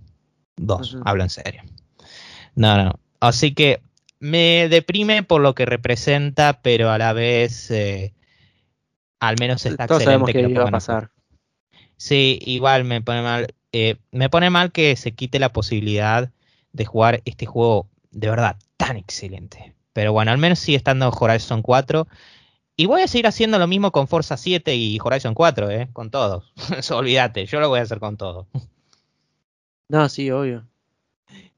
Dos, hablo en serio. No, no. Así que me deprime por lo que representa, pero a la vez... Eh, al menos está Todos excelente sabemos que, iba a pasar. Sí, igual me pone mal. Eh, me pone mal que se quite la posibilidad de jugar este juego de verdad tan excelente. Pero bueno, al menos sigue estando Horizon 4. Y voy a seguir haciendo lo mismo con Forza 7 y Horizon 4, ¿eh? Con todos. *laughs* olvídate, yo lo voy a hacer con todo. No, sí, obvio.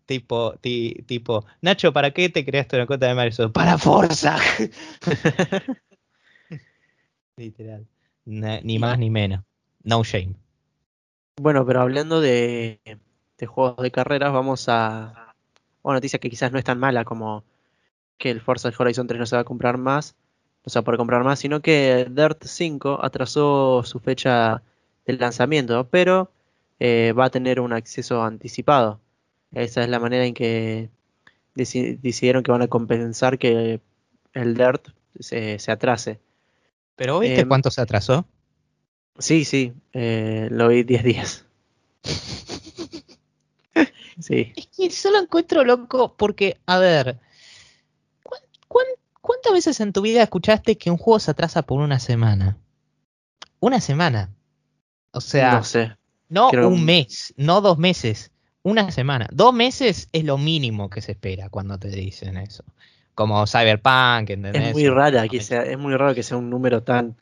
Tipo, tipo, Nacho, ¿para qué te creaste una cuenta de Microsoft? Para Forza. *laughs* *laughs* Literal. ni más ni menos. No shame. Bueno, pero hablando de, juegos de carreras, vamos a una noticia que quizás no es tan mala como que el Forza Horizon 3 no se va a comprar más, no se va a poder comprar más, sino que Dirt 5 atrasó su fecha de lanzamiento, pero eh, va a tener un acceso anticipado. Esa es la manera en que decidieron que van a compensar que el Dirt se, atrase. ¿Pero viste em, cuánto se atrasó? Sí, sí, eh, lo vi 10 días. *laughs* sí. Es que solo encuentro loco porque, a ver, cuántas veces en tu vida escuchaste que un juego se atrasa por una semana? Una semana. O sea, no sé. No un mes, no dos meses, Una semana. Dos meses es lo mínimo que se espera cuando te dicen eso. Como Cyberpunk, ¿entendés? Es muy rara que sea, es muy raro que sea un número tan,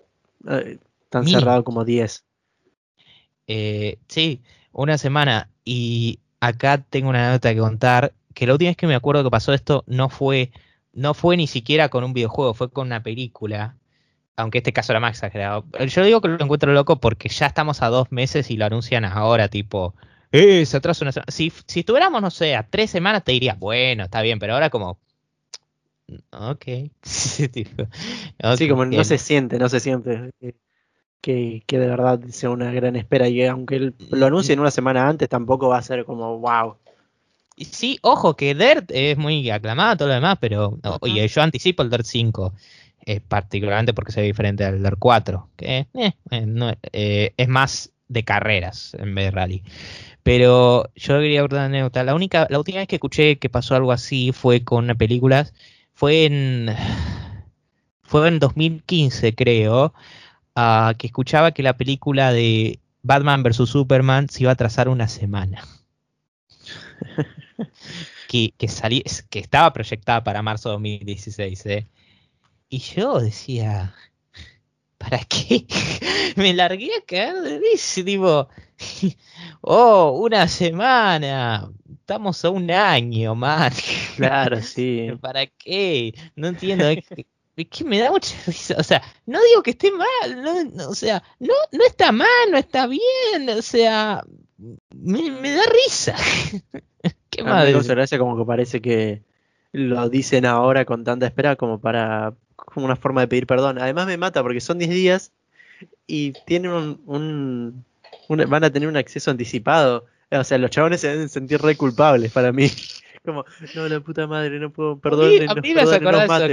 eh, tan cerrado como 10. Eh, sí, una semana. Y acá tengo una nota que contar. Que la última vez que me acuerdo que pasó esto no fue, no fue ni siquiera con un videojuego, fue con una película. Aunque este caso era más exagerado. Yo digo que lo encuentro loco porque ya estamos a dos meses y lo anuncian ahora, tipo, eh, se atrasa una semana. Si, si estuviéramos, no sé, a tres semanas te diría, bueno, está bien, pero ahora como, ok. *laughs* Sí, como no se siente, no se siente que, que, de verdad sea una gran espera. Y aunque lo anuncie en una semana antes, tampoco va a ser como wow. Y sí, ojo, que Dirt es muy aclamado, todo lo demás, pero oye, yo anticipo el Dirt 5. Eh, particularmente porque se ve diferente al Dirt 4, que eh, eh, es más de carreras en vez de rally. Pero yo quería abordar una anécdota. La única, la última vez que escuché que pasó algo así fue con una película fue en, fue en 2015, creo, uh, que escuchaba que la película de Batman vs. Superman se iba a trazar una semana. *laughs* que, que, que estaba proyectada para marzo de 2016. ¿eh? Y yo decía, ¿para qué? *laughs* Me largué a caer de risa, tipo, *laughs* oh, una semana, estamos a un año, man. Claro, sí. ¿Para qué? No entiendo. Es que, me da mucha *laughs* risa. O sea, no digo que esté mal, no, o sea, no, no está mal, no está bien, o sea, me, da risa. *laughs* ¿Qué más? Me gracia como que parece que lo dicen ahora con tanta espera como para como una forma de pedir perdón. Además me mata porque son 10 días y tienen un, un, van a tener un acceso anticipado. O sea, los chabones se deben sentir re culpables para mí. *laughs* Como, no, la puta madre, no puedo, perdonen. A mí, me esos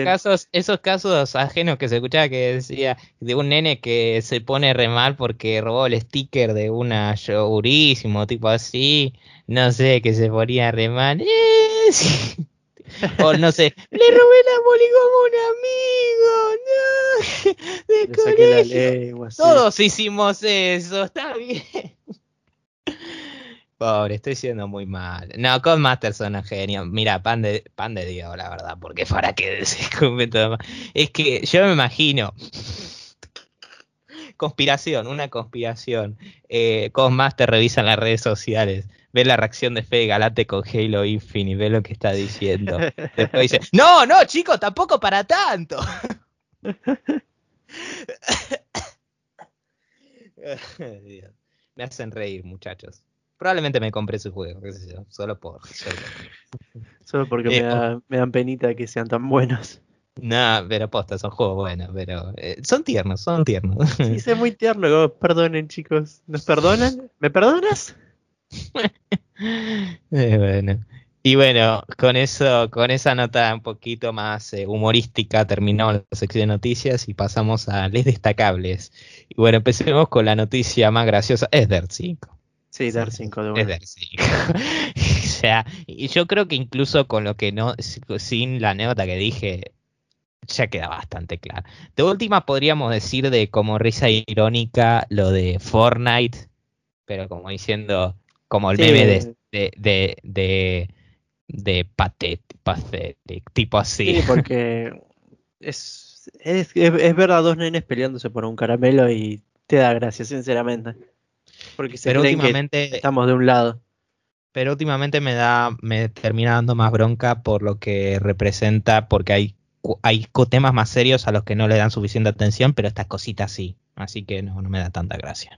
casos, esos casos ajenos que se escuchaba que decía de un nene que se pone re mal porque robó el sticker de una yogurísimo, tipo así, no sé, que se ponía re mal. Eh, *laughs* o no sé, le robé la boli como un amigo, no, *laughs* de colegio. Todos hicimos eso, está bien. Pobre, estoy siendo muy mal. No, con Masterson es genio. Mira, pan de, pan de Dios, la verdad, porque para qué decir Es que yo me imagino. Conspiración, una conspiración. Eh, Master revisa las redes sociales ve la reacción de Fede Galate con Halo Infinite, ve lo que está diciendo. Después dice, no, no, chicos, tampoco para tanto. *laughs* me hacen reír, muchachos. Probablemente me compré su juego, qué sé yo, solo por. *laughs* Solo, porque me, eh, me, dan penita que sean tan buenos. No, pero posta, son juegos buenos, pero eh, son tiernos, son tiernos. Sí, es *laughs* muy tierno, perdonen chicos. ¿Nos perdonan? ¿Me perdonas? *laughs* Eh, bueno. Y bueno, con eso, con esa nota un poquito más eh, humorística, terminamos la sección de noticias y pasamos a les destacables. Y bueno, empecemos con la noticia más graciosa. Es DER 5. Sí, DER 5 de Es DER 5. *laughs* o sea, y yo creo que incluso con lo que no, sin la anécdota que dije, ya queda bastante claro. De última podríamos decir de como risa irónica lo de Fortnite, pero como diciendo, como el meme de, de, de, de, pathetic, tipo así. Sí, porque es, es, es, ver a dos nenes peleándose por un caramelo y te da gracia, sinceramente. Porque se pero últimamente, estamos de un lado. Pero últimamente me da, me termina dando más bronca por lo que representa, porque hay, hay temas más serios a los que no le dan suficiente atención, pero estas cositas sí. Así que no, no me da tanta gracia.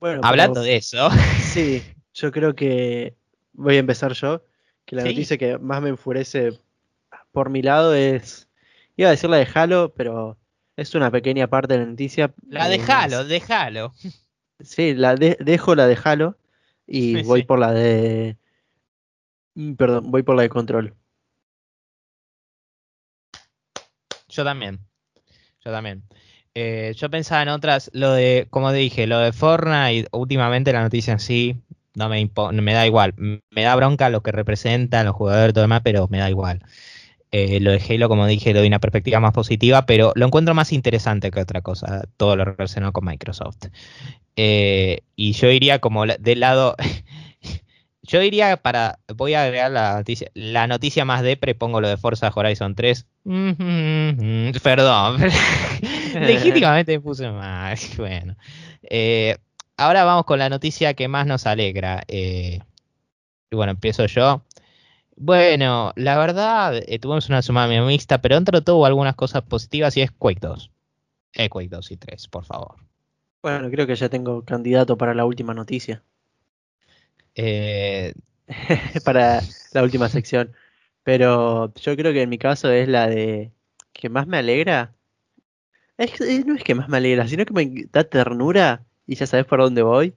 Bueno, Hablando de eso. Sí, yo creo que voy a empezar yo. Que la noticia que más me enfurece por mi lado es. Iba a decir la de Halo, pero es una pequeña parte de la noticia. La de Halo, déjalo. Sí, la dejo la de Halo y voy por la de. Mm, perdón, voy por la de control. Yo también. Yo también. Eh, yo pensaba en otras, lo de, como dije, lo de Fortnite, últimamente la noticia en sí, no me, me da igual. Me da bronca lo que representan los jugadores y todo demás, pero me da igual. Eh, lo de Halo, como dije, le doy una perspectiva más positiva, pero lo encuentro más interesante que otra cosa, todo lo relacionado con Microsoft. Eh, y yo iría como del lado, *laughs* Yo diría para. Voy a agregar la noticia. La noticia más depre, pongo lo de Forza Horizon 3. Perdón. *laughs* Legítimamente me puse más. *laughs* Bueno. Eh, ahora vamos con la noticia que más nos alegra. Y bueno, empiezo yo. Bueno, la verdad, eh, tuvimos una semana mixta, pero dentro de todo hubo algunas cosas positivas y es Quake 2. Eh, Quake 2 y 3, por favor. Bueno, creo que ya tengo candidato para la última noticia. Eh, *laughs* para la última sección. Pero yo creo que en mi caso es la de que más me alegra. Es, es- no es que más me alegra, sino que me da ternura y ya sabes por dónde voy.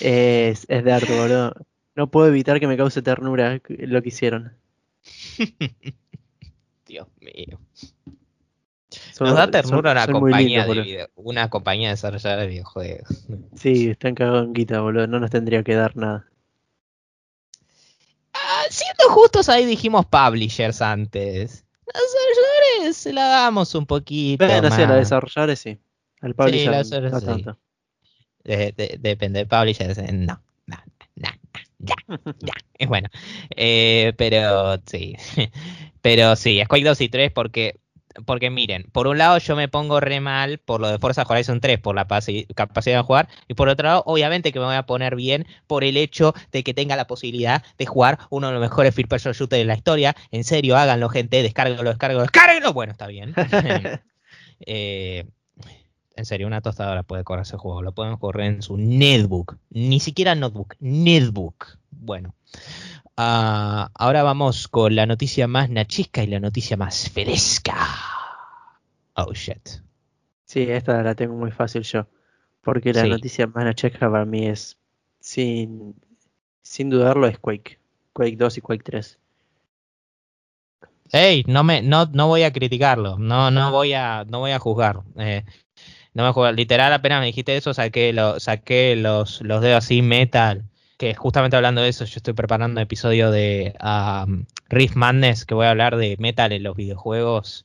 Es, es Dart, boludo. No puedo evitar que me cause ternura lo que hicieron. *laughs* Dios mío. Son- Nos da son- ternura una son compañía, de video- una compañía desarrolladora de videojuegos. *laughs* Sí, están cagados en guita, boludo. No nos tendría que dar nada. Ah, siendo justos, ahí dijimos publishers antes. Los desarrolladores se la damos un poquito. Bueno, sí, a los desarrolladores sí. Al publisher los no sí. tanto. De- de- depende de publishers. eh, no, ya, *laughs* ya. Es bueno. Eh, pero sí. *laughs* Pero sí, Quake 2 y 3 porque. Porque miren, por un lado yo me pongo re mal por lo de Forza Horizon 3, por la capacidad de jugar, y por otro lado, obviamente que me voy a poner bien por el hecho de que tenga la posibilidad de jugar uno de los mejores first person shooters de la historia. En serio, háganlo, gente, descárguenlo, descárguenlo, descárguenlo. Bueno, está bien. *laughs* Eh, en serio, una tostadora puede correr ese juego. Lo pueden correr en su netbook. Ni siquiera notebook, netbook. Bueno. ah, ahora vamos con la noticia más nachisca y la noticia más fresca. Oh shit. Sí, esta la tengo muy fácil yo. Porque la Sí. noticia más nachesca para mí es, sin, sin dudarlo, es Quake. Quake 2 y Quake 3. Ey, no me, no, no voy a criticarlo. No, no voy a, no voy a juzgar. Eh, no me voy a juzgar. Literal, apenas me dijiste eso, saqué, saqué los, los dedos así metal. Que justamente hablando de eso, yo estoy preparando un episodio de um, Riff Madness, que voy a hablar de metal en los videojuegos.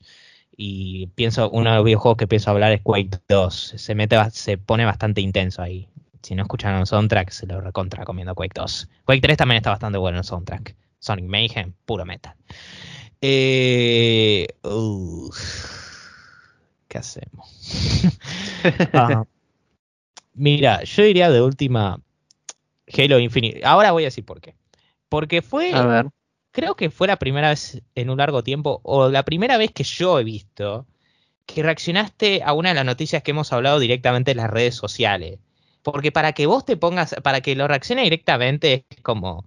Y pienso, uno de los videojuegos que pienso hablar es Quake 2. Se mete, se pone bastante intenso ahí. Si no escuchan el soundtrack, se lo recontra comiendo Quake 2. Quake 3 también está bastante bueno el soundtrack. Sonic Mayhem, puro metal. Eh, ¿Qué hacemos? *laughs* Ah, mira, yo diría de última Halo Infinite. Ahora voy a decir por qué. Porque fue, A ver, creo que fue la primera vez en un largo tiempo, o la primera vez que yo he visto que reaccionaste a una de las noticias que hemos hablado directamente en las redes sociales. Porque para que vos te pongas, para que lo reaccione directamente es como,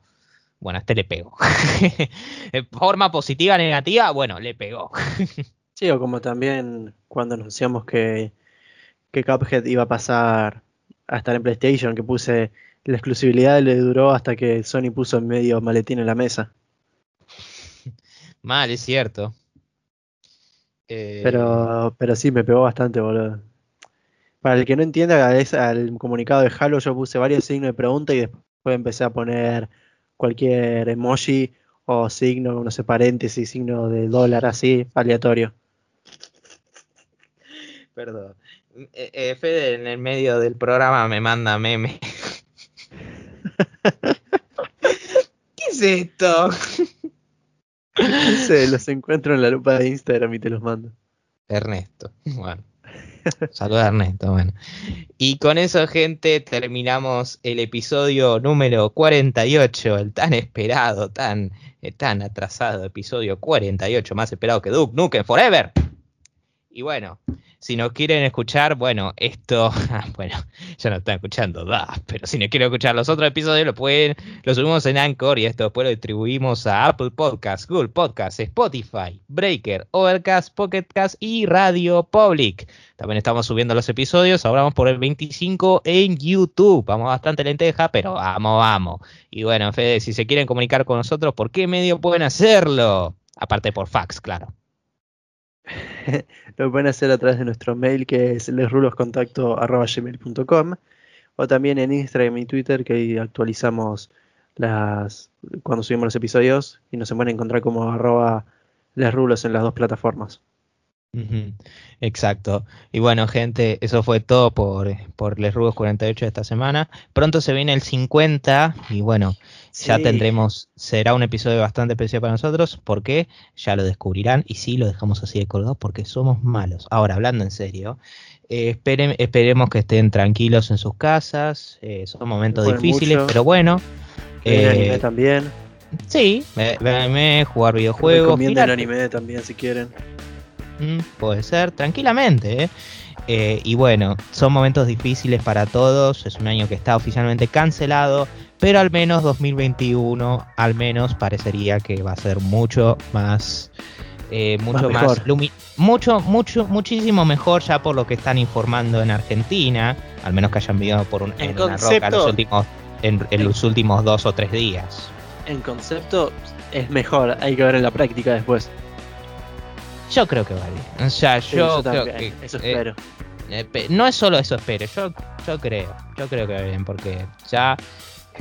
bueno, a este le pegó. *laughs* De forma positiva, negativa, bueno, le pegó. *laughs* sí, o como también cuando anunciamos que, que Cuphead iba a pasar a estar en PlayStation, que puse la exclusividad le duró hasta que Sony puso en medio maletín en la mesa. *laughs* Mal, es cierto. Eh, Pero, pero sí, me pegó bastante, boludo. Para el que no entienda, es al comunicado de Halo yo puse varios signos de pregunta y después empecé a poner cualquier emoji o signo, no sé, paréntesis, signo de dólar así, aleatorio. Perdón. Eh, eh, Fede en el medio del programa me manda meme. *laughs* ¿Qué es esto? Se los encuentro en la lupa de Instagram y te los mando. Ernesto. Bueno. Saludos a Ernesto. Bueno. Y con eso, gente, terminamos el episodio número 48, el tan esperado, tan, eh, tan atrasado episodio 48, más esperado que Duke Nukem Forever. Y bueno, si nos quieren escuchar, bueno, esto, *laughs* bueno, ya no están escuchando, da, pero si no quieren escuchar los otros episodios, lo pueden, lo subimos en Anchor y esto después lo distribuimos a Apple Podcasts, Google Podcasts, Spotify, Breaker, Overcast, Pocket Cast y Radio Public. También estamos subiendo los episodios, ahora vamos por el 25 en YouTube. Vamos bastante lenteja, pero vamos, vamos. Y bueno, Fede, si se quieren comunicar con nosotros, ¿por qué medio pueden hacerlo? Aparte por fax, claro. *laughs* Lo pueden hacer a través de nuestro mail que es lesruloscontacto.gmail.com o también en Instagram y Twitter que actualizamos las cuando subimos los episodios y nos pueden encontrar como arroba lesrulos en las dos plataformas. Exacto. Y bueno, gente, eso fue todo por, por Les Rubos 48 de esta semana. Pronto se viene el 50 y bueno, ya tendremos, será un episodio bastante especial para nosotros porque ya lo descubrirán y sí lo dejamos así de colgado porque somos malos. Ahora, hablando en serio, eh, esperemos que estén tranquilos en sus casas, eh, son momentos difíciles, mucho. pero bueno. Eh, anime también. sí, ve- anime, jugar videojuegos, recomienden anime también si quieren. Mm, puede ser, tranquilamente. ¿eh? Eh, y bueno, son momentos difíciles para todos. Es un año que está oficialmente cancelado. Pero al menos 2021, al menos parecería que va a ser mucho más. eh, mucho Más mucho, mucho, muchísimo mejor ya por lo que están informando en Argentina, al menos que hayan vivido por un, En en una roca los últimos, en, en los últimos dos o tres días. En concepto es mejor, hay que ver en la práctica después. Yo creo que va bien. O sea, Sí, yo, creo que eso eh, espero. Eh, no es solo eso, espere, yo, yo creo, yo creo que va bien, porque ya,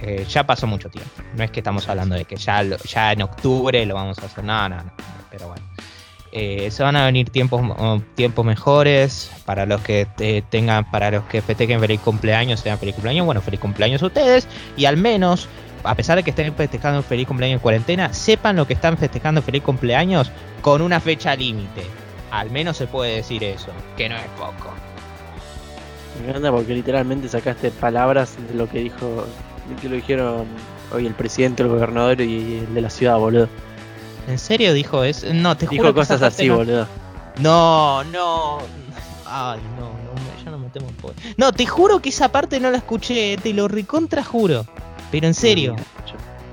eh, ya pasó mucho tiempo. No es que estamos hablando de que ya, lo- ya en octubre lo vamos a hacer, no, no, no, pero bueno. Eh, se van a venir tiempos, tiempos mejores para los que eh, tengan, para los que festejen feliz cumpleaños, sean feliz cumpleaños, bueno, feliz cumpleaños a ustedes, y al menos, a pesar de que estén festejando feliz cumpleaños en cuarentena, sepan lo que están festejando feliz cumpleaños con una fecha límite. Al menos se puede decir eso, que no es poco. Me encanta porque literalmente sacaste palabras de lo que dijo, de que lo dijeron hoy el presidente, el gobernador y el de la ciudad, boludo. ¿En serio dijo eso? No, te juro Dijo esa cosas así, boludo. No, no. Ay, no, no, ya no me temo por- No, te juro que esa parte no la escuché, te lo recontra juro. Pero en serio,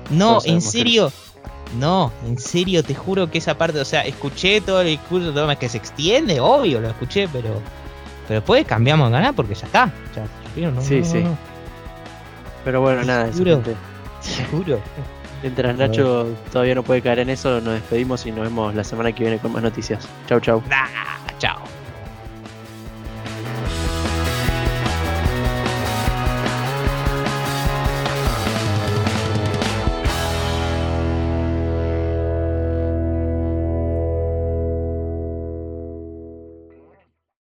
no, en serio. No, en serio, te juro que esa parte, o sea, escuché todo el discurso, todo más que se extiende, obvio, lo escuché, pero pero después cambiamos de canal porque ya está. Ya, no, Sí, no, sí. no, Pero bueno, nada, te juro. Mientras Nacho todavía no puede caer en eso, nos despedimos y nos vemos la semana que viene con más noticias. Chau, chau. Nah.